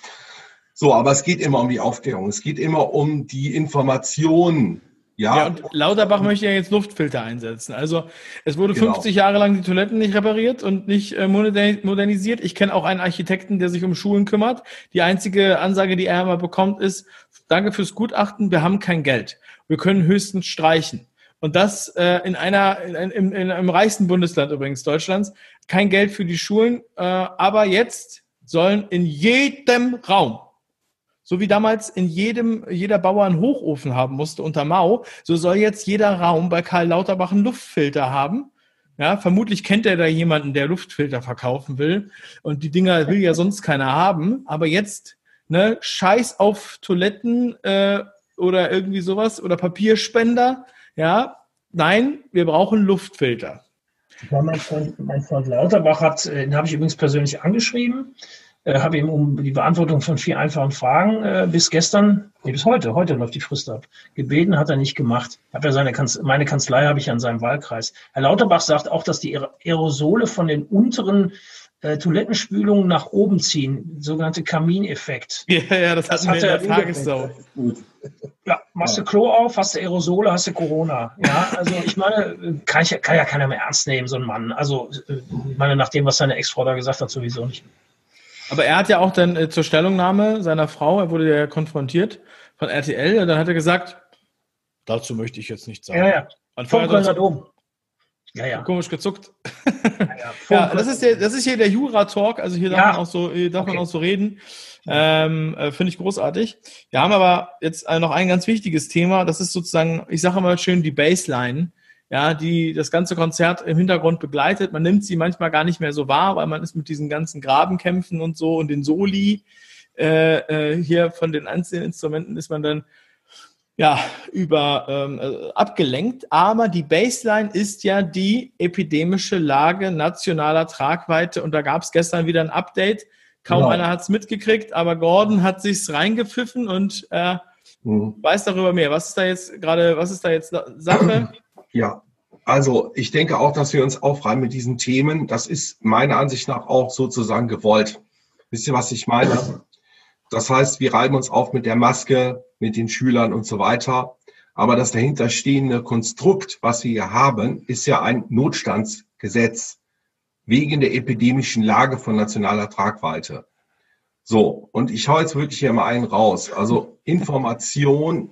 [SPEAKER 3] So, aber es geht immer um die Aufklärung. Es geht immer um die Information. Ja, ja
[SPEAKER 1] und Lauterbach möchte ja jetzt Luftfilter einsetzen. Also es wurde genau. 50 Jahre lang die Toiletten nicht repariert und nicht äh, modernisiert. Ich kenne auch einen Architekten, der sich um Schulen kümmert. Die einzige Ansage, die er immer bekommt, ist, danke fürs Gutachten, wir haben kein Geld. Wir können höchstens streichen. Und das äh, in einer, in, in, in einem reichsten Bundesland übrigens Deutschlands. Kein Geld für die Schulen, äh, aber jetzt sollen in jedem Raum, so wie damals in jedem, jeder Bauer einen Hochofen haben musste unter Mao, so soll jetzt jeder Raum bei Karl Lauterbach einen Luftfilter haben. Ja, vermutlich kennt er da jemanden, der Luftfilter verkaufen will. Und die Dinger will ja sonst keiner haben. Aber jetzt, ne, Scheiß auf Toiletten, äh, oder irgendwie sowas oder Papierspender. Ja, nein, wir brauchen Luftfilter.
[SPEAKER 2] Ja, mein, Freund, mein Freund Lauterbach hat, äh, den habe ich übrigens persönlich angeschrieben, äh, habe ihm um die Beantwortung von vier einfachen Fragen äh, bis gestern, nee, bis heute, heute läuft die Frist ab, gebeten, hat er nicht gemacht. Hat er seine Kanz meine Kanzlei habe ich an seinem Wahlkreis. Herr Lauterbach sagt auch, dass die Aerosole von den unteren äh, Toilettenspülungen nach oben ziehen, sogenannte Kamineffekt.
[SPEAKER 1] Ja, ja, das, das hat er in der Tagessau.
[SPEAKER 2] Ja, machst du Klo auf, hast du Aerosole, hast du Corona. Ja, also ich meine, kann, ich, kann ja keiner mehr ernst nehmen, so ein Mann. Also ich meine, nach dem, was seine Ex-Frau da gesagt hat, sowieso nicht.
[SPEAKER 1] Aber er hat ja auch dann äh, zur Stellungnahme seiner Frau, er wurde ja konfrontiert von RTL, dann hat er gesagt, dazu möchte ich jetzt nichts sagen. Ja, ja. Vom Kölner Dom. Ja, ja. Komisch gezuckt. Ja, ja. das, ist der, das ist hier der Jura-Talk, also hier darf, man, auch so, hier darf okay. man auch so reden. Ähm, äh, Finde ich großartig. Wir haben aber jetzt noch ein ganz wichtiges Thema, das ist sozusagen, ich sage mal schön, die Baseline, ja, die das ganze Konzert im Hintergrund begleitet. Man nimmt sie manchmal gar nicht mehr so wahr, weil man ist mit diesen ganzen Grabenkämpfen und so und den Soli äh, äh, hier von den einzelnen Instrumenten ist man dann ja, über ähm, äh, abgelenkt. Aber die Baseline ist ja die epidemische Lage nationaler Tragweite. Und da gab es gestern wieder ein Update. Kaum genau. einer hat es mitgekriegt, aber Gordon hat sich's reingepfiffen und äh, mhm. weiß darüber mehr. Was ist da jetzt gerade, was ist da jetzt Sache?
[SPEAKER 3] Ja, also ich denke auch, dass wir uns aufreiben mit diesen Themen. Das ist meiner Ansicht nach auch sozusagen gewollt. Wisst ihr, was ich meine? Das heißt, wir reiben uns auf mit der Maske, mit den Schülern und so weiter. Aber das dahinterstehende Konstrukt, was wir hier haben, ist ja ein Notstandsgesetz wegen der epidemischen Lage von nationaler Tragweite. So, und ich hau jetzt wirklich hier mal einen raus. Also Information,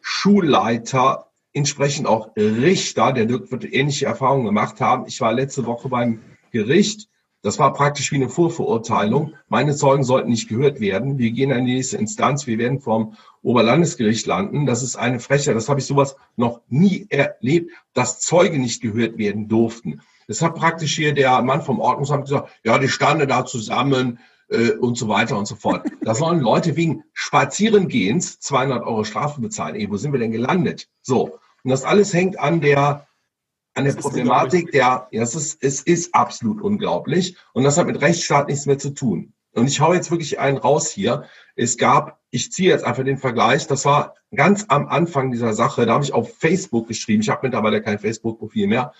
[SPEAKER 3] Schulleiter, entsprechend auch Richter, der wird ähnliche Erfahrungen gemacht haben. Ich war letzte Woche beim Gericht das war praktisch wie eine Vorverurteilung. Meine Zeugen sollten nicht gehört werden. Wir gehen in die nächste Instanz. Wir werden vom Oberlandesgericht landen. Das ist eine Frechheit. Das habe ich sowas noch nie erlebt, dass Zeugen nicht gehört werden durften. Das hat praktisch hier der Mann vom Ordnungsamt gesagt, ja, die standen da zusammen äh, und so weiter und so fort. Da sollen Leute wegen Spazierengehens 200 Euro Strafe bezahlen. Ey, wo sind wir denn gelandet? So. Und das alles hängt an der an der Problematik der, ja, es ist, es ist absolut unglaublich. Und das hat mit Rechtsstaat nichts mehr zu tun. Und ich hau jetzt wirklich einen raus hier. Es gab, ich ziehe jetzt einfach den Vergleich, das war ganz am Anfang dieser Sache, da habe ich auf Facebook geschrieben, ich habe mittlerweile kein Facebook-Profil mehr,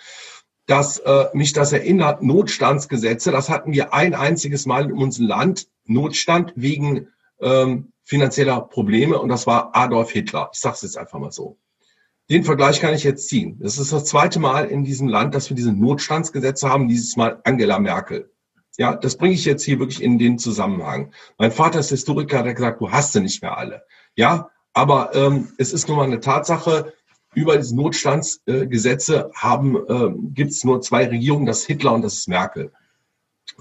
[SPEAKER 3] dass äh, mich das erinnert, Notstandsgesetze, das hatten wir ein einziges Mal in unserem Land, Notstand wegen ähm, finanzieller Probleme. Und das war Adolf Hitler. Ich sage es jetzt einfach mal so. Den Vergleich kann ich jetzt ziehen. Das ist das zweite Mal in diesem Land, dass wir diese Notstandsgesetze haben, dieses Mal Angela Merkel. Ja, das bringe ich jetzt hier wirklich in den Zusammenhang. Mein Vater ist Historiker, hat gesagt, du hast sie nicht mehr alle. Ja, aber ähm, es ist nun mal eine Tatsache, über diese Notstandsgesetze äh, haben, äh, gibt es nur zwei Regierungen, das ist Hitler und das ist Merkel.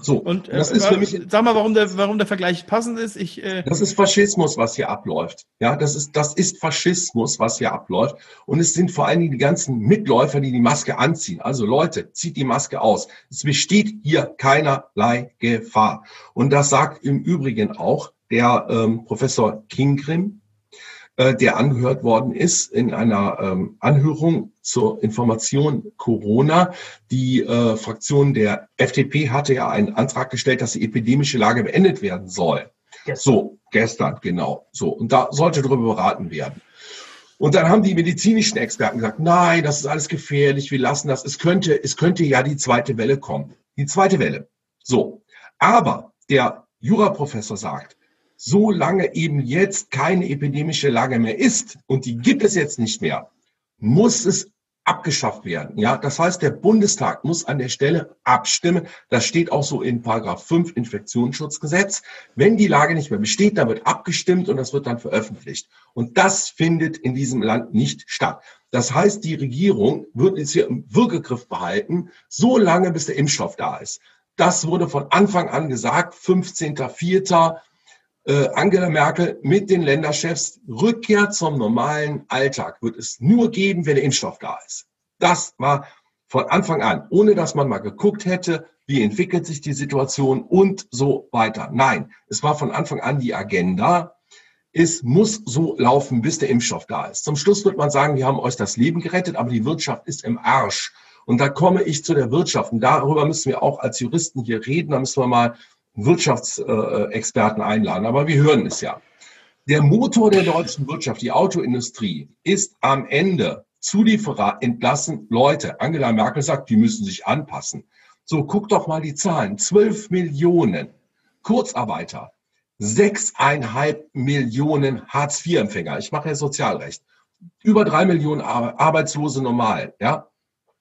[SPEAKER 1] So, und äh, das ist für mich. Sag mal, warum der, warum der Vergleich passend ist. Ich,
[SPEAKER 3] äh das ist Faschismus, was hier abläuft. Ja, das ist, das ist Faschismus, was hier abläuft. Und es sind vor allen Dingen die ganzen Mitläufer, die die Maske anziehen. Also Leute, zieht die Maske aus. Es besteht hier keinerlei Gefahr. Und das sagt im Übrigen auch der ähm, Professor Kingrim, äh, der angehört worden ist in einer ähm, Anhörung zur Information Corona. Die äh, Fraktion der FDP hatte ja einen Antrag gestellt, dass die epidemische Lage beendet werden soll. Gestern. So, gestern, genau. So, und da sollte darüber beraten werden. Und dann haben die medizinischen Experten gesagt, nein, das ist alles gefährlich, wir lassen das. Es könnte, es könnte ja die zweite Welle kommen. Die zweite Welle. So. Aber der Juraprofessor sagt, solange eben jetzt keine epidemische Lage mehr ist und die gibt es jetzt nicht mehr, muss es abgeschafft werden. Ja, das heißt, der Bundestag muss an der Stelle abstimmen. Das steht auch so in Paragraph 5 Infektionsschutzgesetz. Wenn die Lage nicht mehr besteht, dann wird abgestimmt und das wird dann veröffentlicht. Und das findet in diesem Land nicht statt. Das heißt, die Regierung wird jetzt hier im Würgegriff behalten, so lange bis der Impfstoff da ist. Das wurde von Anfang an gesagt, 15.04 äh, Angela Merkel mit den Länderchefs Rückkehr zum normalen Alltag wird es nur geben, wenn der Impfstoff da ist. Das war von Anfang an, ohne dass man mal geguckt hätte, wie entwickelt sich die Situation und so weiter. Nein, es war von Anfang an die Agenda. Es muss so laufen, bis der Impfstoff da ist. Zum Schluss wird man sagen, wir haben euch das Leben gerettet, aber die Wirtschaft ist im Arsch. Und da komme ich zu der Wirtschaft. Und darüber müssen wir auch als Juristen hier reden. Da müssen wir mal Wirtschaftsexperten einladen, aber wir hören es ja. Der Motor der deutschen Wirtschaft, die Autoindustrie, ist am Ende Zulieferer entlassen Leute. Angela Merkel sagt, die müssen sich anpassen. So, guck doch mal die Zahlen. 12 Millionen Kurzarbeiter, 6,5 Millionen Hartz-IV-Empfänger. Ich mache ja Sozialrecht. Über drei Millionen Arbeitslose normal, ja.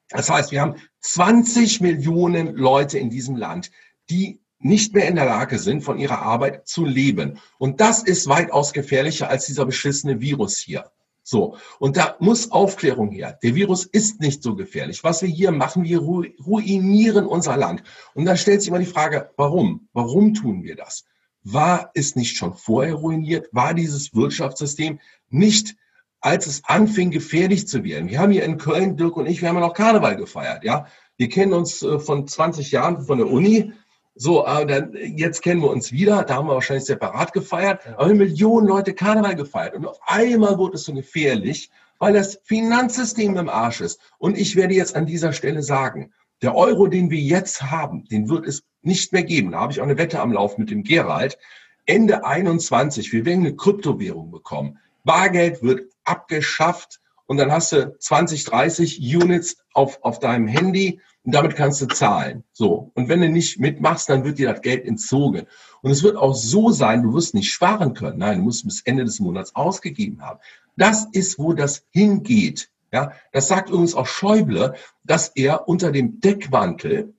[SPEAKER 3] Das heißt, wir haben 20 Millionen Leute in diesem Land, die nicht mehr in der Lage sind, von ihrer Arbeit zu leben. Und das ist weitaus gefährlicher als dieser beschissene Virus hier. So. Und da muss Aufklärung her. Der Virus ist nicht so gefährlich. Was wir hier machen, wir ruinieren unser Land. Und da stellt sich immer die Frage, warum? Warum tun wir das? War es nicht schon vorher ruiniert? War dieses Wirtschaftssystem nicht, als es anfing, gefährlich zu werden? Wir haben hier in Köln, Dirk und ich, wir haben ja noch Karneval gefeiert, ja. Wir kennen uns äh, von 20 Jahren von der Uni. So, aber dann, jetzt kennen wir uns wieder, da haben wir wahrscheinlich separat gefeiert, aber Millionen Leute Karneval gefeiert. Und auf einmal wurde es so gefährlich, weil das Finanzsystem im Arsch ist. Und ich werde jetzt an dieser Stelle sagen, der Euro, den wir jetzt haben, den wird es nicht mehr geben. Da habe ich auch eine Wette am Lauf mit dem Gerald. Ende 21, wir werden eine Kryptowährung bekommen. Bargeld wird abgeschafft und dann hast du 20, 30 Units auf, auf deinem Handy und damit kannst du zahlen. So. Und wenn du nicht mitmachst, dann wird dir das Geld entzogen. Und es wird auch so sein, du wirst nicht sparen können. Nein, du musst bis Ende des Monats ausgegeben haben. Das ist, wo das hingeht. Ja, das sagt übrigens auch Schäuble, dass er unter dem Deckmantel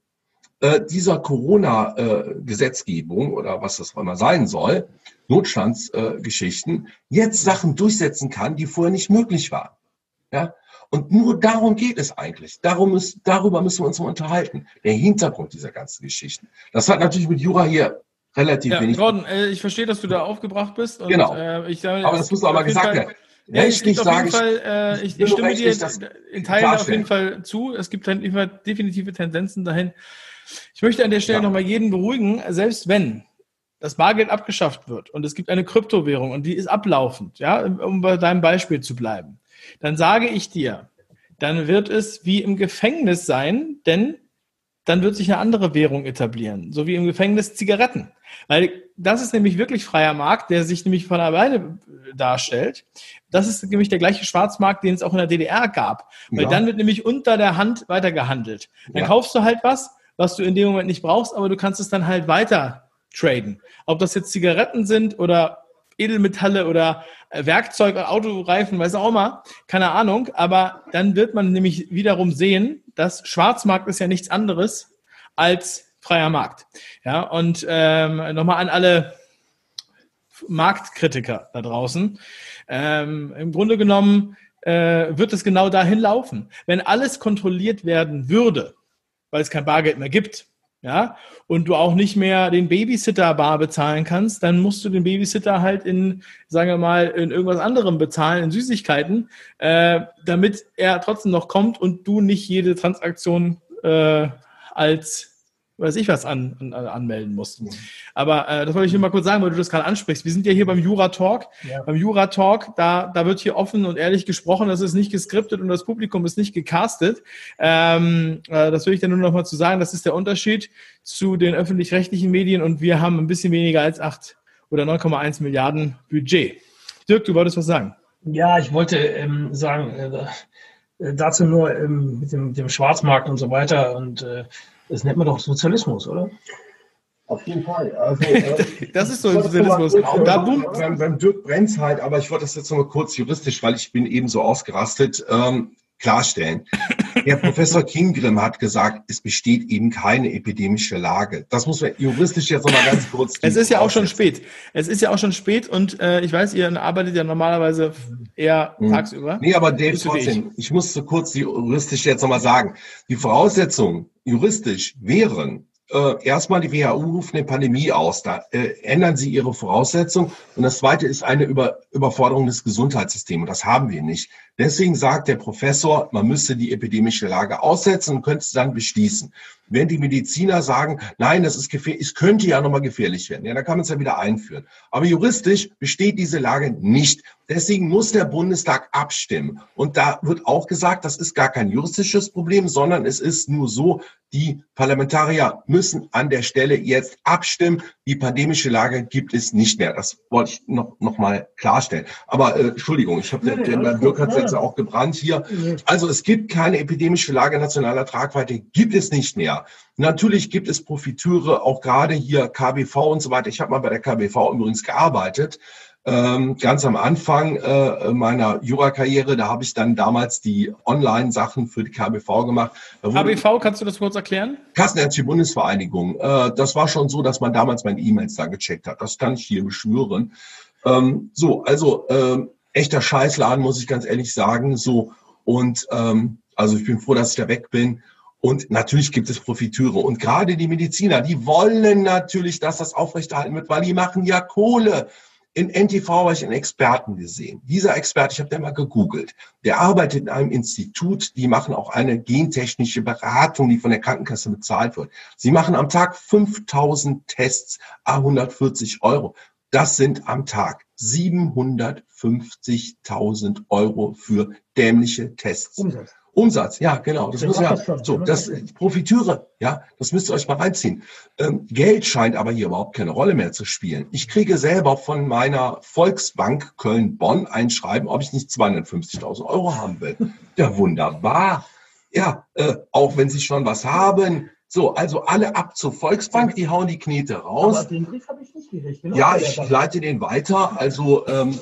[SPEAKER 3] äh, dieser Corona-Gesetzgebung äh, oder was das auch immer sein soll, Notstandsgeschichten, äh, jetzt Sachen durchsetzen kann, die vorher nicht möglich waren. Ja, und nur darum geht es eigentlich. Darum ist, darüber müssen wir uns mal unterhalten. Der Hintergrund dieser ganzen Geschichten. Das hat natürlich mit Jura hier relativ ja, wenig.
[SPEAKER 1] Gordon, äh, ich verstehe, dass du da aufgebracht bist.
[SPEAKER 3] Und, genau. Äh, ich, äh, aber das muss aber gesagt werden.
[SPEAKER 1] Ja, ich, nicht sage, Fall, äh, ich, ich stimme dir in Teilen auf jeden Fall zu. Es gibt definitive Tendenzen dahin. Ich möchte an der Stelle ja. nochmal jeden beruhigen, selbst wenn das Bargeld abgeschafft wird und es gibt eine Kryptowährung und die ist ablaufend, ja, um bei deinem Beispiel zu bleiben dann sage ich dir, dann wird es wie im Gefängnis sein, denn dann wird sich eine andere Währung etablieren, so wie im Gefängnis Zigaretten. Weil das ist nämlich wirklich freier Markt, der sich nämlich von alleine darstellt. Das ist nämlich der gleiche Schwarzmarkt, den es auch in der DDR gab. Weil ja. dann wird nämlich unter der Hand weitergehandelt. Dann ja. kaufst du halt was, was du in dem Moment nicht brauchst, aber du kannst es dann halt weiter traden. Ob das jetzt Zigaretten sind oder Edelmetalle oder äh, Werkzeug, Autoreifen, weiß auch mal, keine Ahnung. Aber dann wird man nämlich wiederum sehen, dass Schwarzmarkt ist ja nichts anderes als freier Markt. Ja, und ähm, nochmal an alle Marktkritiker da draußen. Ähm, Im Grunde genommen äh, wird es genau dahin laufen. Wenn alles kontrolliert werden würde, weil es kein Bargeld mehr gibt, ja, und du auch nicht mehr den Babysitter bar bezahlen kannst, dann musst du den Babysitter halt in, sagen wir mal, in irgendwas anderem bezahlen, in Süßigkeiten, äh, damit er trotzdem noch kommt und du nicht jede Transaktion äh, als weiß ich was an, an, anmelden musst. Mhm. Aber äh, das wollte ich nur mal kurz sagen, weil du das gerade ansprichst. Wir sind ja hier beim Jura Talk. Ja. Beim Jura Talk, da, da wird hier offen und ehrlich gesprochen, das ist nicht geskriptet und das Publikum ist nicht gecastet. Ähm, äh, das will ich dann nur noch mal zu sagen. Das ist der Unterschied zu den öffentlich-rechtlichen Medien und wir haben ein bisschen weniger als acht oder 9,1 Milliarden Budget. Dirk, du wolltest was sagen.
[SPEAKER 2] Ja, ich wollte ähm, sagen, äh, dazu nur ähm, mit, dem, dem Schwarzmarkt und so weiter und äh, das nennt man doch Sozialismus, oder?
[SPEAKER 3] Auf jeden Fall. Also, äh, das ist so Sozialismus. Da beim, beim Dirk brennt halt, aber ich wollte das jetzt noch mal kurz juristisch, weil ich bin eben so ausgerastet, ähm, klarstellen. Der Professor Kinggrim hat gesagt, es besteht eben keine epidemische Lage. Das muss man juristisch jetzt noch mal ganz kurz.
[SPEAKER 1] Es ist ja auch schon spät. Es ist ja auch schon spät und äh, ich weiß, ihr arbeitet ja normalerweise eher hm. tagsüber.
[SPEAKER 3] Nee, aber Dave, trotzdem, ich. ich muss so kurz juristisch jetzt noch mal sagen. Die Voraussetzungen juristisch wären, äh, erstmal die WHO ruft eine Pandemie aus, da äh, ändern sie ihre Voraussetzungen. Und das zweite ist eine Über Überforderung des Gesundheitssystems. Und das haben wir nicht. Deswegen sagt der Professor, man müsste die epidemische Lage aussetzen und könnte es dann beschließen. Wenn die Mediziner sagen, nein, das ist gefährlich, es könnte ja nochmal gefährlich werden, ja, dann kann man es ja wieder einführen. Aber juristisch besteht diese Lage nicht. Deswegen muss der Bundestag abstimmen. Und da wird auch gesagt, das ist gar kein juristisches Problem, sondern es ist nur so, die Parlamentarier müssen an der Stelle jetzt abstimmen. Die pandemische Lage gibt es nicht mehr. Das wollte ich noch, noch mal klarstellen. Aber äh, Entschuldigung, ich habe den, den Dirk hat jetzt auch gebrannt hier. Also es gibt keine epidemische Lage nationaler Tragweite, gibt es nicht mehr. Natürlich gibt es Profiteure, auch gerade hier KBV und so weiter. Ich habe mal bei der KBV übrigens gearbeitet. Ähm, ganz am Anfang äh, meiner Jura-Karriere, da habe ich dann damals die Online-Sachen für die KBV gemacht.
[SPEAKER 1] KBV, kannst du das kurz erklären?
[SPEAKER 3] Kassenärztliche Bundesvereinigung. Äh, das war schon so, dass man damals meine E-Mails da gecheckt hat. Das kann ich hier beschwören. Ähm, so, also äh, echter Scheißladen, muss ich ganz ehrlich sagen. So und ähm, also ich bin froh, dass ich da weg bin. Und natürlich gibt es Profiteure. Und gerade die Mediziner, die wollen natürlich, dass das aufrechterhalten wird, weil die machen ja Kohle. In NTV habe ich einen Experten gesehen. Dieser Experte, ich habe den mal gegoogelt, der arbeitet in einem Institut, die machen auch eine gentechnische Beratung, die von der Krankenkasse bezahlt wird. Sie machen am Tag 5000 Tests, 140 Euro. Das sind am Tag 750.000 Euro für dämliche Tests. Umsatz. Umsatz, ja, genau. Das muss ja, so, das Profiteure, ja, das müsst ihr euch mal reinziehen. Ähm, Geld scheint aber hier überhaupt keine Rolle mehr zu spielen. Ich kriege selber von meiner Volksbank Köln-Bonn ein Schreiben, ob ich nicht 250.000 Euro haben will. Ja, wunderbar. Ja, äh, auch wenn Sie schon was haben, so, also alle ab zur Volksbank, die hauen die Knete raus. Aber den Brief habe ich nicht gekriegt. Genau ja, ich leite den weiter. Also ähm,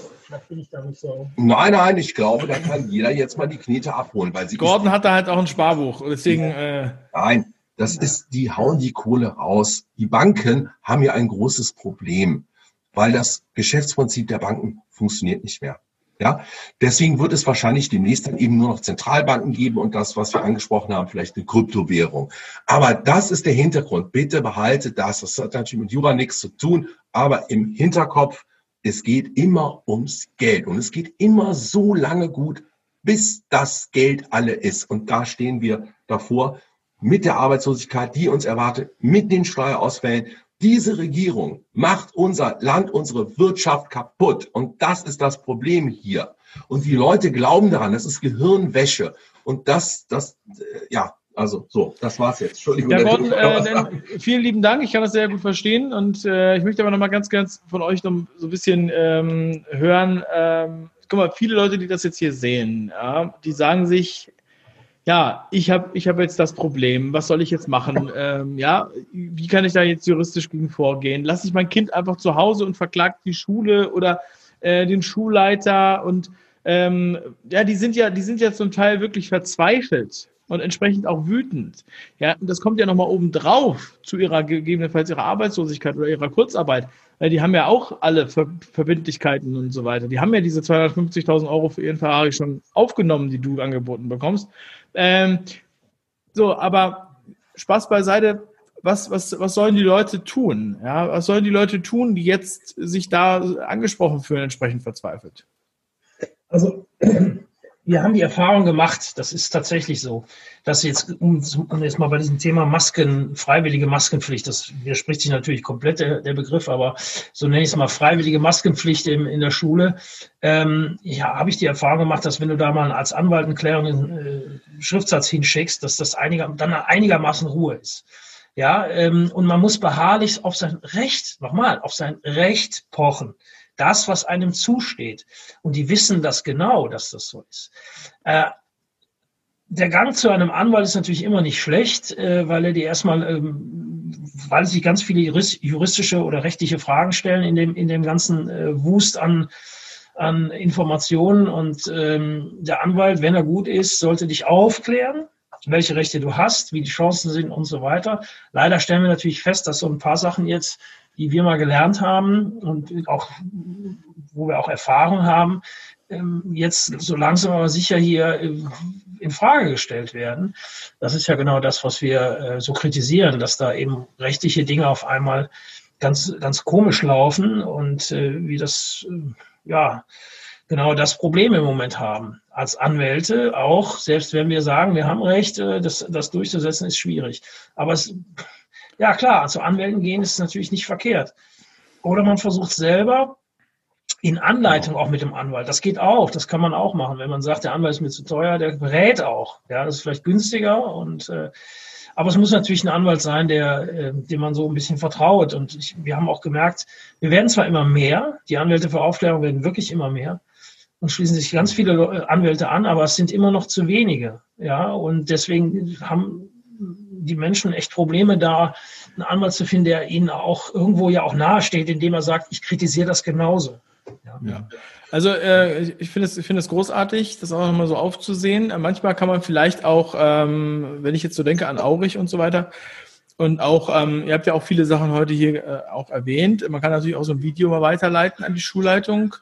[SPEAKER 3] bin ich da nicht so. Nein, nein, ich glaube, da kann jeder jetzt mal die Knete abholen, weil sie.
[SPEAKER 1] Gordon hat da halt auch ein Sparbuch, deswegen.
[SPEAKER 3] Äh, nein, das ja. ist, die hauen die Kohle raus. Die Banken haben ja ein großes Problem, weil das Geschäftsprinzip der Banken funktioniert nicht mehr. Ja, deswegen wird es wahrscheinlich demnächst dann eben nur noch Zentralbanken geben und das, was wir angesprochen haben, vielleicht eine Kryptowährung. Aber das ist der Hintergrund. Bitte behaltet das. Das hat natürlich mit Jura nichts zu tun, aber im Hinterkopf, es geht immer ums Geld und es geht immer so lange gut, bis das Geld alle ist. Und da stehen wir davor mit der Arbeitslosigkeit, die uns erwartet, mit den Steuerausfällen diese Regierung macht unser Land, unsere Wirtschaft kaputt. Und das ist das Problem hier. Und die Leute glauben daran, das ist Gehirnwäsche. Und das, das, äh, ja, also so, das war's jetzt.
[SPEAKER 1] Entschuldigung. Ja, Gordon, äh, vielen lieben Dank. Ich kann das sehr gut verstehen und äh, ich möchte aber noch mal ganz, ganz von euch noch so ein bisschen ähm, hören. Ähm, guck mal, viele Leute, die das jetzt hier sehen, ja, die sagen sich, ja, ich habe ich hab jetzt das Problem, was soll ich jetzt machen? Ähm, ja, wie kann ich da jetzt juristisch gegen vorgehen? Lasse ich mein Kind einfach zu Hause und verklagt die Schule oder äh, den Schulleiter und ähm, ja, die sind ja, die sind ja zum Teil wirklich verzweifelt und entsprechend auch wütend. Ja, und das kommt ja nochmal obendrauf zu ihrer gegebenenfalls ihrer Arbeitslosigkeit oder ihrer Kurzarbeit. Weil die haben ja auch alle Ver Verbindlichkeiten und so weiter. Die haben ja diese 250.000 Euro für ihren Ferrari schon aufgenommen, die du angeboten bekommst. Ähm, so, aber Spaß beiseite. Was, was, was sollen die Leute tun? Ja, was sollen die Leute tun, die jetzt sich da angesprochen fühlen, entsprechend verzweifelt?
[SPEAKER 2] Also wir haben die Erfahrung gemacht, das ist tatsächlich so, dass jetzt, um, um jetzt mal bei diesem Thema Masken, freiwillige Maskenpflicht, das widerspricht sich natürlich komplett der, der Begriff, aber so nenne ich es mal freiwillige Maskenpflicht in, in der Schule, ähm, ja, habe ich die Erfahrung gemacht, dass wenn du da mal als Anwalt eine Klärung in äh, Schriftsatz hinschickst, dass das einiger, dann einigermaßen Ruhe ist. Ja, ähm, und man muss beharrlich auf sein Recht, nochmal, auf sein Recht pochen das, was einem zusteht. Und die wissen das genau, dass das so ist. Äh, der Gang zu einem Anwalt ist natürlich immer nicht schlecht, äh, weil er dir erstmal, ähm, weil sich ganz viele juristische oder rechtliche Fragen stellen in dem, in dem ganzen äh, Wust an, an Informationen. Und ähm, der Anwalt, wenn er gut ist, sollte dich aufklären, welche Rechte du hast, wie die Chancen sind und so weiter. Leider stellen wir natürlich fest, dass so ein paar Sachen jetzt die wir mal gelernt haben und auch, wo wir auch Erfahrung haben, ähm, jetzt so langsam aber sicher hier äh, in Frage gestellt werden. Das ist ja genau das, was wir äh, so kritisieren, dass da eben rechtliche Dinge auf einmal ganz, ganz komisch laufen und äh, wie das, ja, genau das Problem im Moment haben. Als Anwälte auch, selbst wenn wir sagen, wir haben Recht, das, das durchzusetzen ist schwierig. Aber es ja, klar, zu Anwälten gehen ist natürlich nicht verkehrt. Oder man versucht selber in Anleitung auch mit dem Anwalt. Das geht auch, das kann man auch machen. Wenn man sagt, der Anwalt ist mir zu teuer, der berät auch. Ja, das ist vielleicht günstiger und äh, aber es muss natürlich ein Anwalt sein, der, äh, dem man so ein bisschen vertraut. Und ich, wir haben auch gemerkt, wir werden zwar immer mehr, die Anwälte für Aufklärung werden wirklich immer mehr und schließen sich ganz viele Anwälte an, aber es sind immer noch zu wenige. Ja, und deswegen haben die Menschen echt Probleme, da einen Anwalt zu finden, der ihnen auch irgendwo ja auch nahesteht, indem er sagt, ich kritisiere das genauso.
[SPEAKER 1] Ja. ja. Also äh, ich finde es, ich finde es großartig, das auch nochmal so aufzusehen. Äh, manchmal kann man vielleicht auch, ähm, wenn ich jetzt so denke an Aurich und so weiter, und auch, ähm, ihr habt ja auch viele Sachen heute hier äh, auch erwähnt. Man kann natürlich auch so ein Video mal weiterleiten an die Schulleitung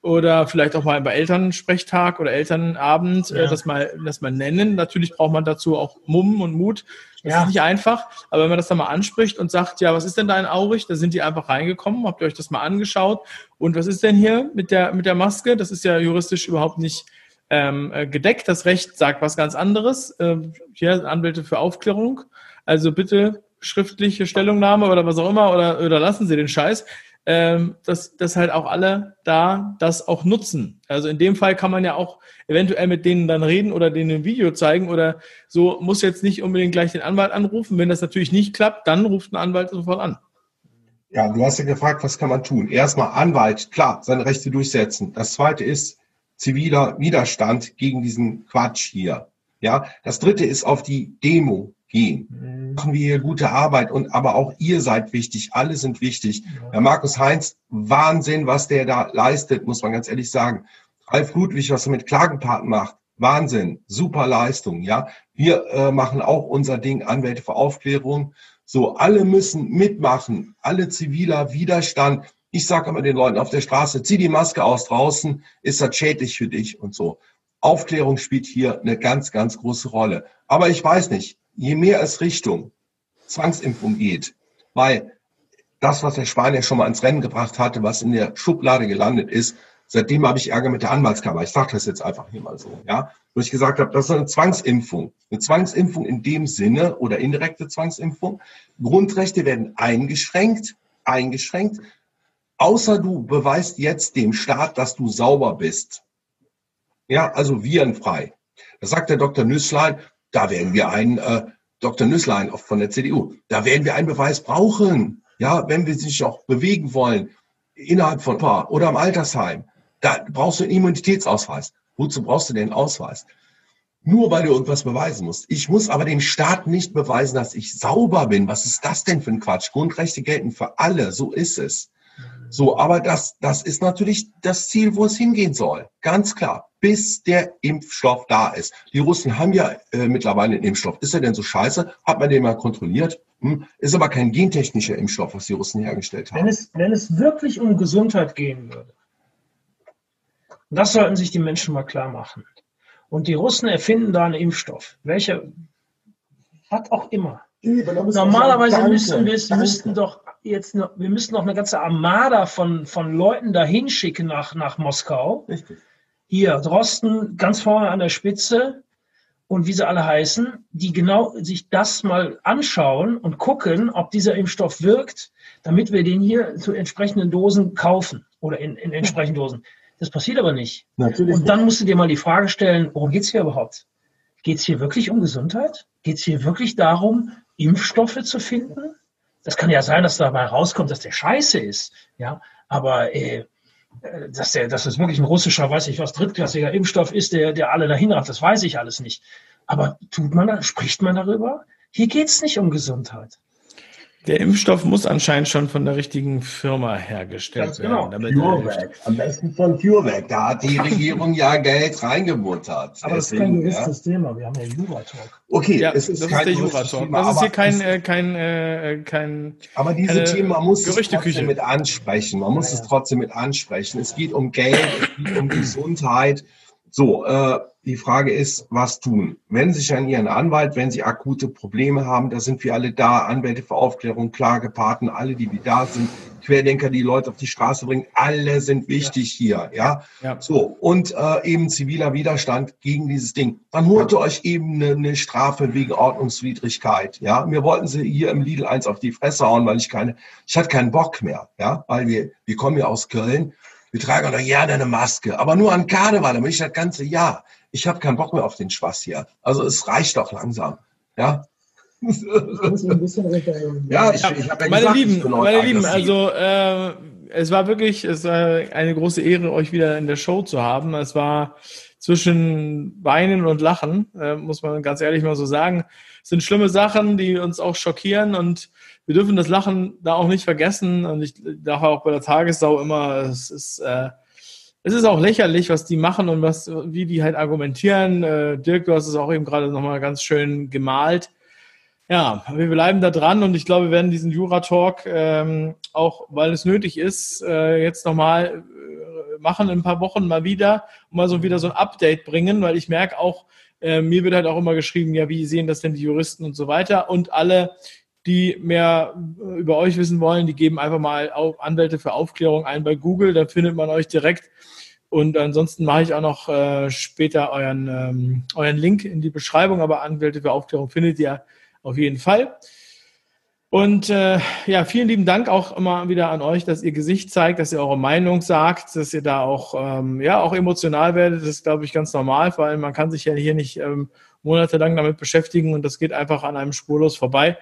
[SPEAKER 1] oder vielleicht auch mal bei Elternsprechtag oder Elternabend äh, ja. äh, das mal das mal nennen. Natürlich braucht man dazu auch Mumm und Mut. Das ja. ist nicht einfach, aber wenn man das dann mal anspricht und sagt, ja, was ist denn da in Aurich? Da sind die einfach reingekommen, habt ihr euch das mal angeschaut und was ist denn hier mit der mit der Maske? Das ist ja juristisch überhaupt nicht ähm, äh, gedeckt. Das Recht sagt was ganz anderes. Ähm, hier Anwälte für Aufklärung. Also bitte schriftliche Stellungnahme oder was auch immer oder, oder lassen Sie den Scheiß ähm, dass, dass halt auch alle da das auch nutzen. Also in dem Fall kann man ja auch eventuell mit denen dann reden oder denen ein Video zeigen oder so muss jetzt nicht unbedingt gleich den Anwalt anrufen. Wenn das natürlich nicht klappt, dann ruft ein Anwalt sofort an.
[SPEAKER 3] Ja, du hast ja gefragt, was kann man tun? Erstmal Anwalt, klar, seine Rechte durchsetzen. Das zweite ist ziviler Widerstand gegen diesen Quatsch hier. Ja, das dritte ist auf die Demo gehen. Mhm. Machen wir hier gute Arbeit und aber auch ihr seid wichtig, alle sind wichtig. Ja. Herr Markus Heinz, Wahnsinn, was der da leistet, muss man ganz ehrlich sagen. Ralf Ludwig, was er mit Klagenpaten macht, Wahnsinn, super Leistung, ja. Wir äh, machen auch unser Ding, Anwälte für Aufklärung. So, alle müssen mitmachen, alle ziviler Widerstand. Ich sage immer den Leuten auf der Straße, zieh die Maske aus draußen, ist das schädlich für dich und so. Aufklärung spielt hier eine ganz, ganz große Rolle. Aber ich weiß nicht, je mehr es Richtung Zwangsimpfung geht, weil das, was der Spanier schon mal ins Rennen gebracht hatte, was in der Schublade gelandet ist, seitdem habe ich Ärger mit der Anwaltskammer. Ich sage das jetzt einfach hier mal so, ja, wo ich gesagt habe, das ist eine Zwangsimpfung. Eine Zwangsimpfung in dem Sinne oder indirekte Zwangsimpfung. Grundrechte werden eingeschränkt, eingeschränkt, außer du beweist jetzt dem Staat, dass du sauber bist. Ja, also virenfrei. Da sagt der Dr. Nüsslein, da werden wir einen, äh, Dr. Nüsslein von der CDU, da werden wir einen Beweis brauchen. Ja, wenn wir sich auch bewegen wollen, innerhalb von Paar oder im Altersheim, da brauchst du einen Immunitätsausweis. Wozu brauchst du den Ausweis? Nur weil du irgendwas beweisen musst. Ich muss aber dem Staat nicht beweisen, dass ich sauber bin. Was ist das denn für ein Quatsch? Grundrechte gelten für alle. So ist es. So, aber das, das ist natürlich das Ziel, wo es hingehen soll. Ganz klar. Bis der Impfstoff da ist. Die Russen haben ja äh, mittlerweile einen Impfstoff. Ist er denn so scheiße? Hat man den mal kontrolliert? Hm? Ist aber kein gentechnischer Impfstoff, was die Russen hergestellt haben.
[SPEAKER 2] Wenn es, wenn es wirklich um Gesundheit gehen würde, das sollten sich die Menschen mal klar machen. Und die Russen erfinden da einen Impfstoff. Welcher, was auch immer. Normalerweise sagen, müssen wir es, müssten doch jetzt, noch, wir müssten noch eine ganze Armada von, von Leuten dahin schicken nach, nach Moskau. Richtig. Hier, Drosten ganz vorne an der Spitze und wie sie alle heißen, die genau sich das mal anschauen und gucken, ob dieser Impfstoff wirkt, damit wir den hier zu entsprechenden Dosen kaufen oder in, in entsprechenden Dosen. Das passiert aber nicht. Natürlich und dann musst du dir mal die Frage stellen, worum geht's hier überhaupt? Geht's hier wirklich um Gesundheit? Geht's hier wirklich darum, Impfstoffe zu finden? Das kann ja sein, dass dabei rauskommt, dass der scheiße ist. Ja, aber äh, dass, der, dass das wirklich ein russischer, weiß ich was, drittklassiger Impfstoff ist, der, der alle dahin rafft, das weiß ich alles nicht. Aber tut man, spricht man darüber? Hier geht's nicht um Gesundheit.
[SPEAKER 1] Der Impfstoff muss anscheinend schon von der richtigen Firma hergestellt Ganz genau. werden.
[SPEAKER 3] CureVac. Am besten von CureVac. Da hat die Regierung ja Geld reingebuttert.
[SPEAKER 2] Aber das ist kein gewisses ja. Thema. Wir haben ja Jura-Talk.
[SPEAKER 1] Okay, ja, es ist das kein ist der Jura-Talk. Das ist hier kein, äh, kein, äh, kein
[SPEAKER 3] Aber diese Themen, man muss es trotzdem mit ansprechen. Man muss ja, es trotzdem mit ansprechen. Es geht um Geld, es geht um Gesundheit. So, äh, die Frage ist, was tun? Wenn Sie sich an Ihren Anwalt, wenn Sie akute Probleme haben, da sind wir alle da, Anwälte für Aufklärung, Klagepaten, alle, die wir da sind, Querdenker, die Leute auf die Straße bringen, alle sind wichtig ja. hier, ja? ja. So, und äh, eben ziviler Widerstand gegen dieses Ding. Dann holte ja. euch eben eine, eine Strafe wegen Ordnungswidrigkeit, ja? Mir wollten sie hier im Lidl eins auf die Fresse hauen, weil ich keine, ich hatte keinen Bock mehr, ja? Weil wir, wir kommen ja aus Köln wir tragen doch gerne eine Maske, aber nur an Karneval, aber nicht das ganze Jahr. Ich habe keinen Bock mehr auf den Spaß hier. Also es reicht doch langsam. Ja. ja,
[SPEAKER 1] ich, ich habe ja meine gesagt, Lieben, meine Lieben, also äh, es war wirklich, es war eine große Ehre, euch wieder in der Show zu haben. Es war zwischen Weinen und Lachen, äh, muss man ganz ehrlich mal so sagen. Es sind schlimme Sachen, die uns auch schockieren und wir dürfen das Lachen da auch nicht vergessen. Und ich dachte auch bei der Tagessau immer, es ist, äh, es ist auch lächerlich, was die machen und was, wie die halt argumentieren. Äh, Dirk, du hast es auch eben gerade nochmal ganz schön gemalt. Ja, wir bleiben da dran und ich glaube, wir werden diesen Jura-Talk ähm, auch, weil es nötig ist, äh, jetzt nochmal äh, machen in ein paar Wochen mal wieder mal so wieder so ein Update bringen, weil ich merke auch, äh, mir wird halt auch immer geschrieben, ja, wie sehen das denn die Juristen und so weiter und alle, die mehr äh, über euch wissen wollen, die geben einfach mal auf Anwälte für Aufklärung ein bei Google, da findet man euch direkt. Und ansonsten mache ich auch noch äh, später euren, ähm, euren Link in die Beschreibung, aber Anwälte für Aufklärung findet ihr auf jeden Fall. Und äh, ja, vielen lieben Dank auch immer wieder an euch, dass ihr Gesicht zeigt, dass ihr eure Meinung sagt, dass ihr da auch ähm, ja auch emotional werdet. Das ist, glaube ich, ganz normal, vor allem man kann sich ja hier nicht ähm, monatelang damit beschäftigen und das geht einfach an einem spurlos vorbei.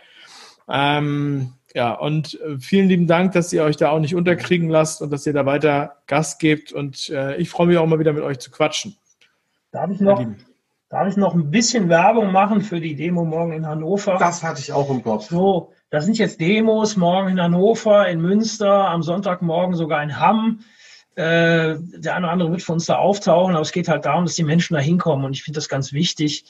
[SPEAKER 1] Ähm, ja, und äh, vielen lieben Dank, dass ihr euch da auch nicht unterkriegen lasst und dass ihr da weiter Gas gebt. Und äh, ich freue mich auch mal wieder mit euch zu quatschen.
[SPEAKER 2] Darf ich noch, darf ich noch ein bisschen Werbung machen für die Demo morgen in Hannover?
[SPEAKER 3] Das hatte ich auch im Kopf.
[SPEAKER 2] So, da sind jetzt Demos morgen in Hannover, in Münster, am Sonntagmorgen sogar in Hamm. Äh, der eine oder andere wird von uns da auftauchen, aber es geht halt darum, dass die Menschen da hinkommen und ich finde das ganz wichtig.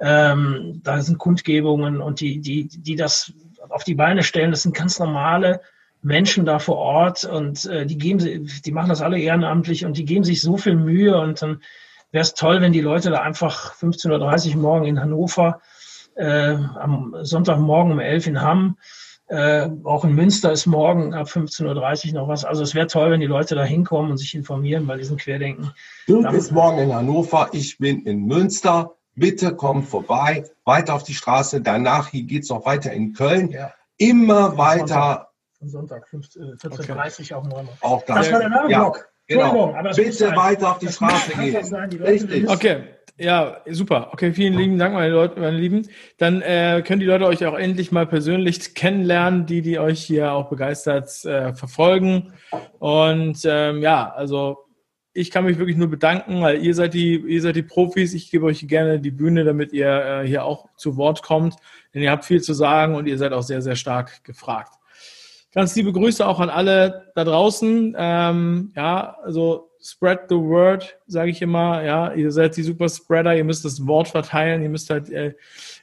[SPEAKER 2] Ähm, da sind Kundgebungen und die, die, die das auf die Beine stellen. Das sind ganz normale Menschen da vor Ort und äh, die geben, die machen das alle ehrenamtlich und die geben sich so viel Mühe und dann wäre es toll, wenn die Leute da einfach 15.30 Uhr morgen in Hannover, äh, am Sonntagmorgen um 11 in Hamm, äh, auch in Münster ist morgen ab 15.30 Uhr noch was. Also es wäre toll, wenn die Leute da hinkommen und sich informieren bei diesen Querdenken.
[SPEAKER 3] Du bist morgen in Hannover, ich bin in Münster. Bitte komm vorbei, weiter auf die Straße. Danach hier geht's noch weiter in Köln. Ja. Immer weiter.
[SPEAKER 2] Am Sonntag, 14.30 okay. auf Neumann.
[SPEAKER 3] Auch das. Das war der Werbeblock. Ja, genau. Bitte weiter auf die Straße gehen.
[SPEAKER 1] Okay, Ja, super. Okay, vielen lieben Dank, meine Leute, meine Lieben. Dann äh, können die Leute euch auch endlich mal persönlich kennenlernen, die, die euch hier auch begeistert äh, verfolgen. Und ähm, ja, also ich kann mich wirklich nur bedanken, weil ihr seid die, ihr seid die Profis. Ich gebe euch gerne die Bühne, damit ihr äh, hier auch zu Wort kommt. Denn ihr habt viel zu sagen und ihr seid auch sehr, sehr stark gefragt. Ganz liebe Grüße auch an alle da draußen. Ähm, ja, also spread the word, sage ich immer. Ja, ihr seid die Super Spreader. Ihr müsst das Wort verteilen. Ihr müsst halt, äh,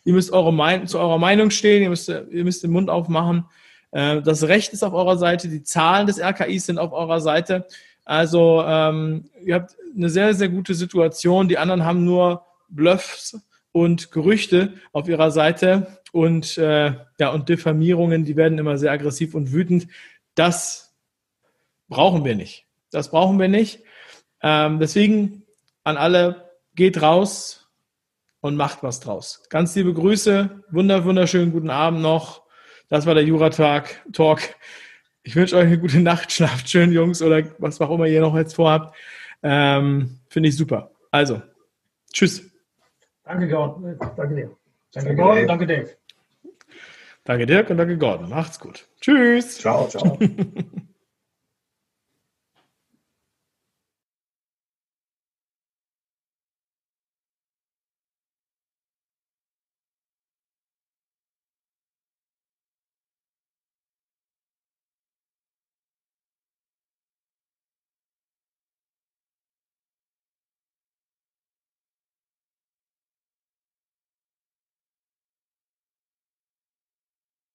[SPEAKER 1] ihr müsst eure Meinung, zu eurer Meinung stehen. Ihr müsst, ihr müsst den Mund aufmachen. Äh, das Recht ist auf eurer Seite. Die Zahlen des RKIs sind auf eurer Seite. Also ähm, ihr habt eine sehr, sehr gute Situation. Die anderen haben nur Bluffs und Gerüchte auf ihrer Seite und, äh, ja, und Diffamierungen, die werden immer sehr aggressiv und wütend. Das brauchen wir nicht. Das brauchen wir nicht. Ähm, deswegen an alle, geht raus und macht was draus. Ganz liebe Grüße, wunder, wunderschönen guten Abend noch. Das war der Jura-Talk. Talk. Ich wünsche euch eine gute Nacht, schlaft schön, Jungs, oder was auch immer ihr noch jetzt vorhabt. Ähm, Finde ich super. Also, tschüss.
[SPEAKER 2] Danke, Gordon. Danke dir. Danke, danke Gordon. Danke, Dave.
[SPEAKER 1] Danke, Dirk, und danke, Gordon. Macht's gut. Tschüss.
[SPEAKER 3] Ciao, ciao.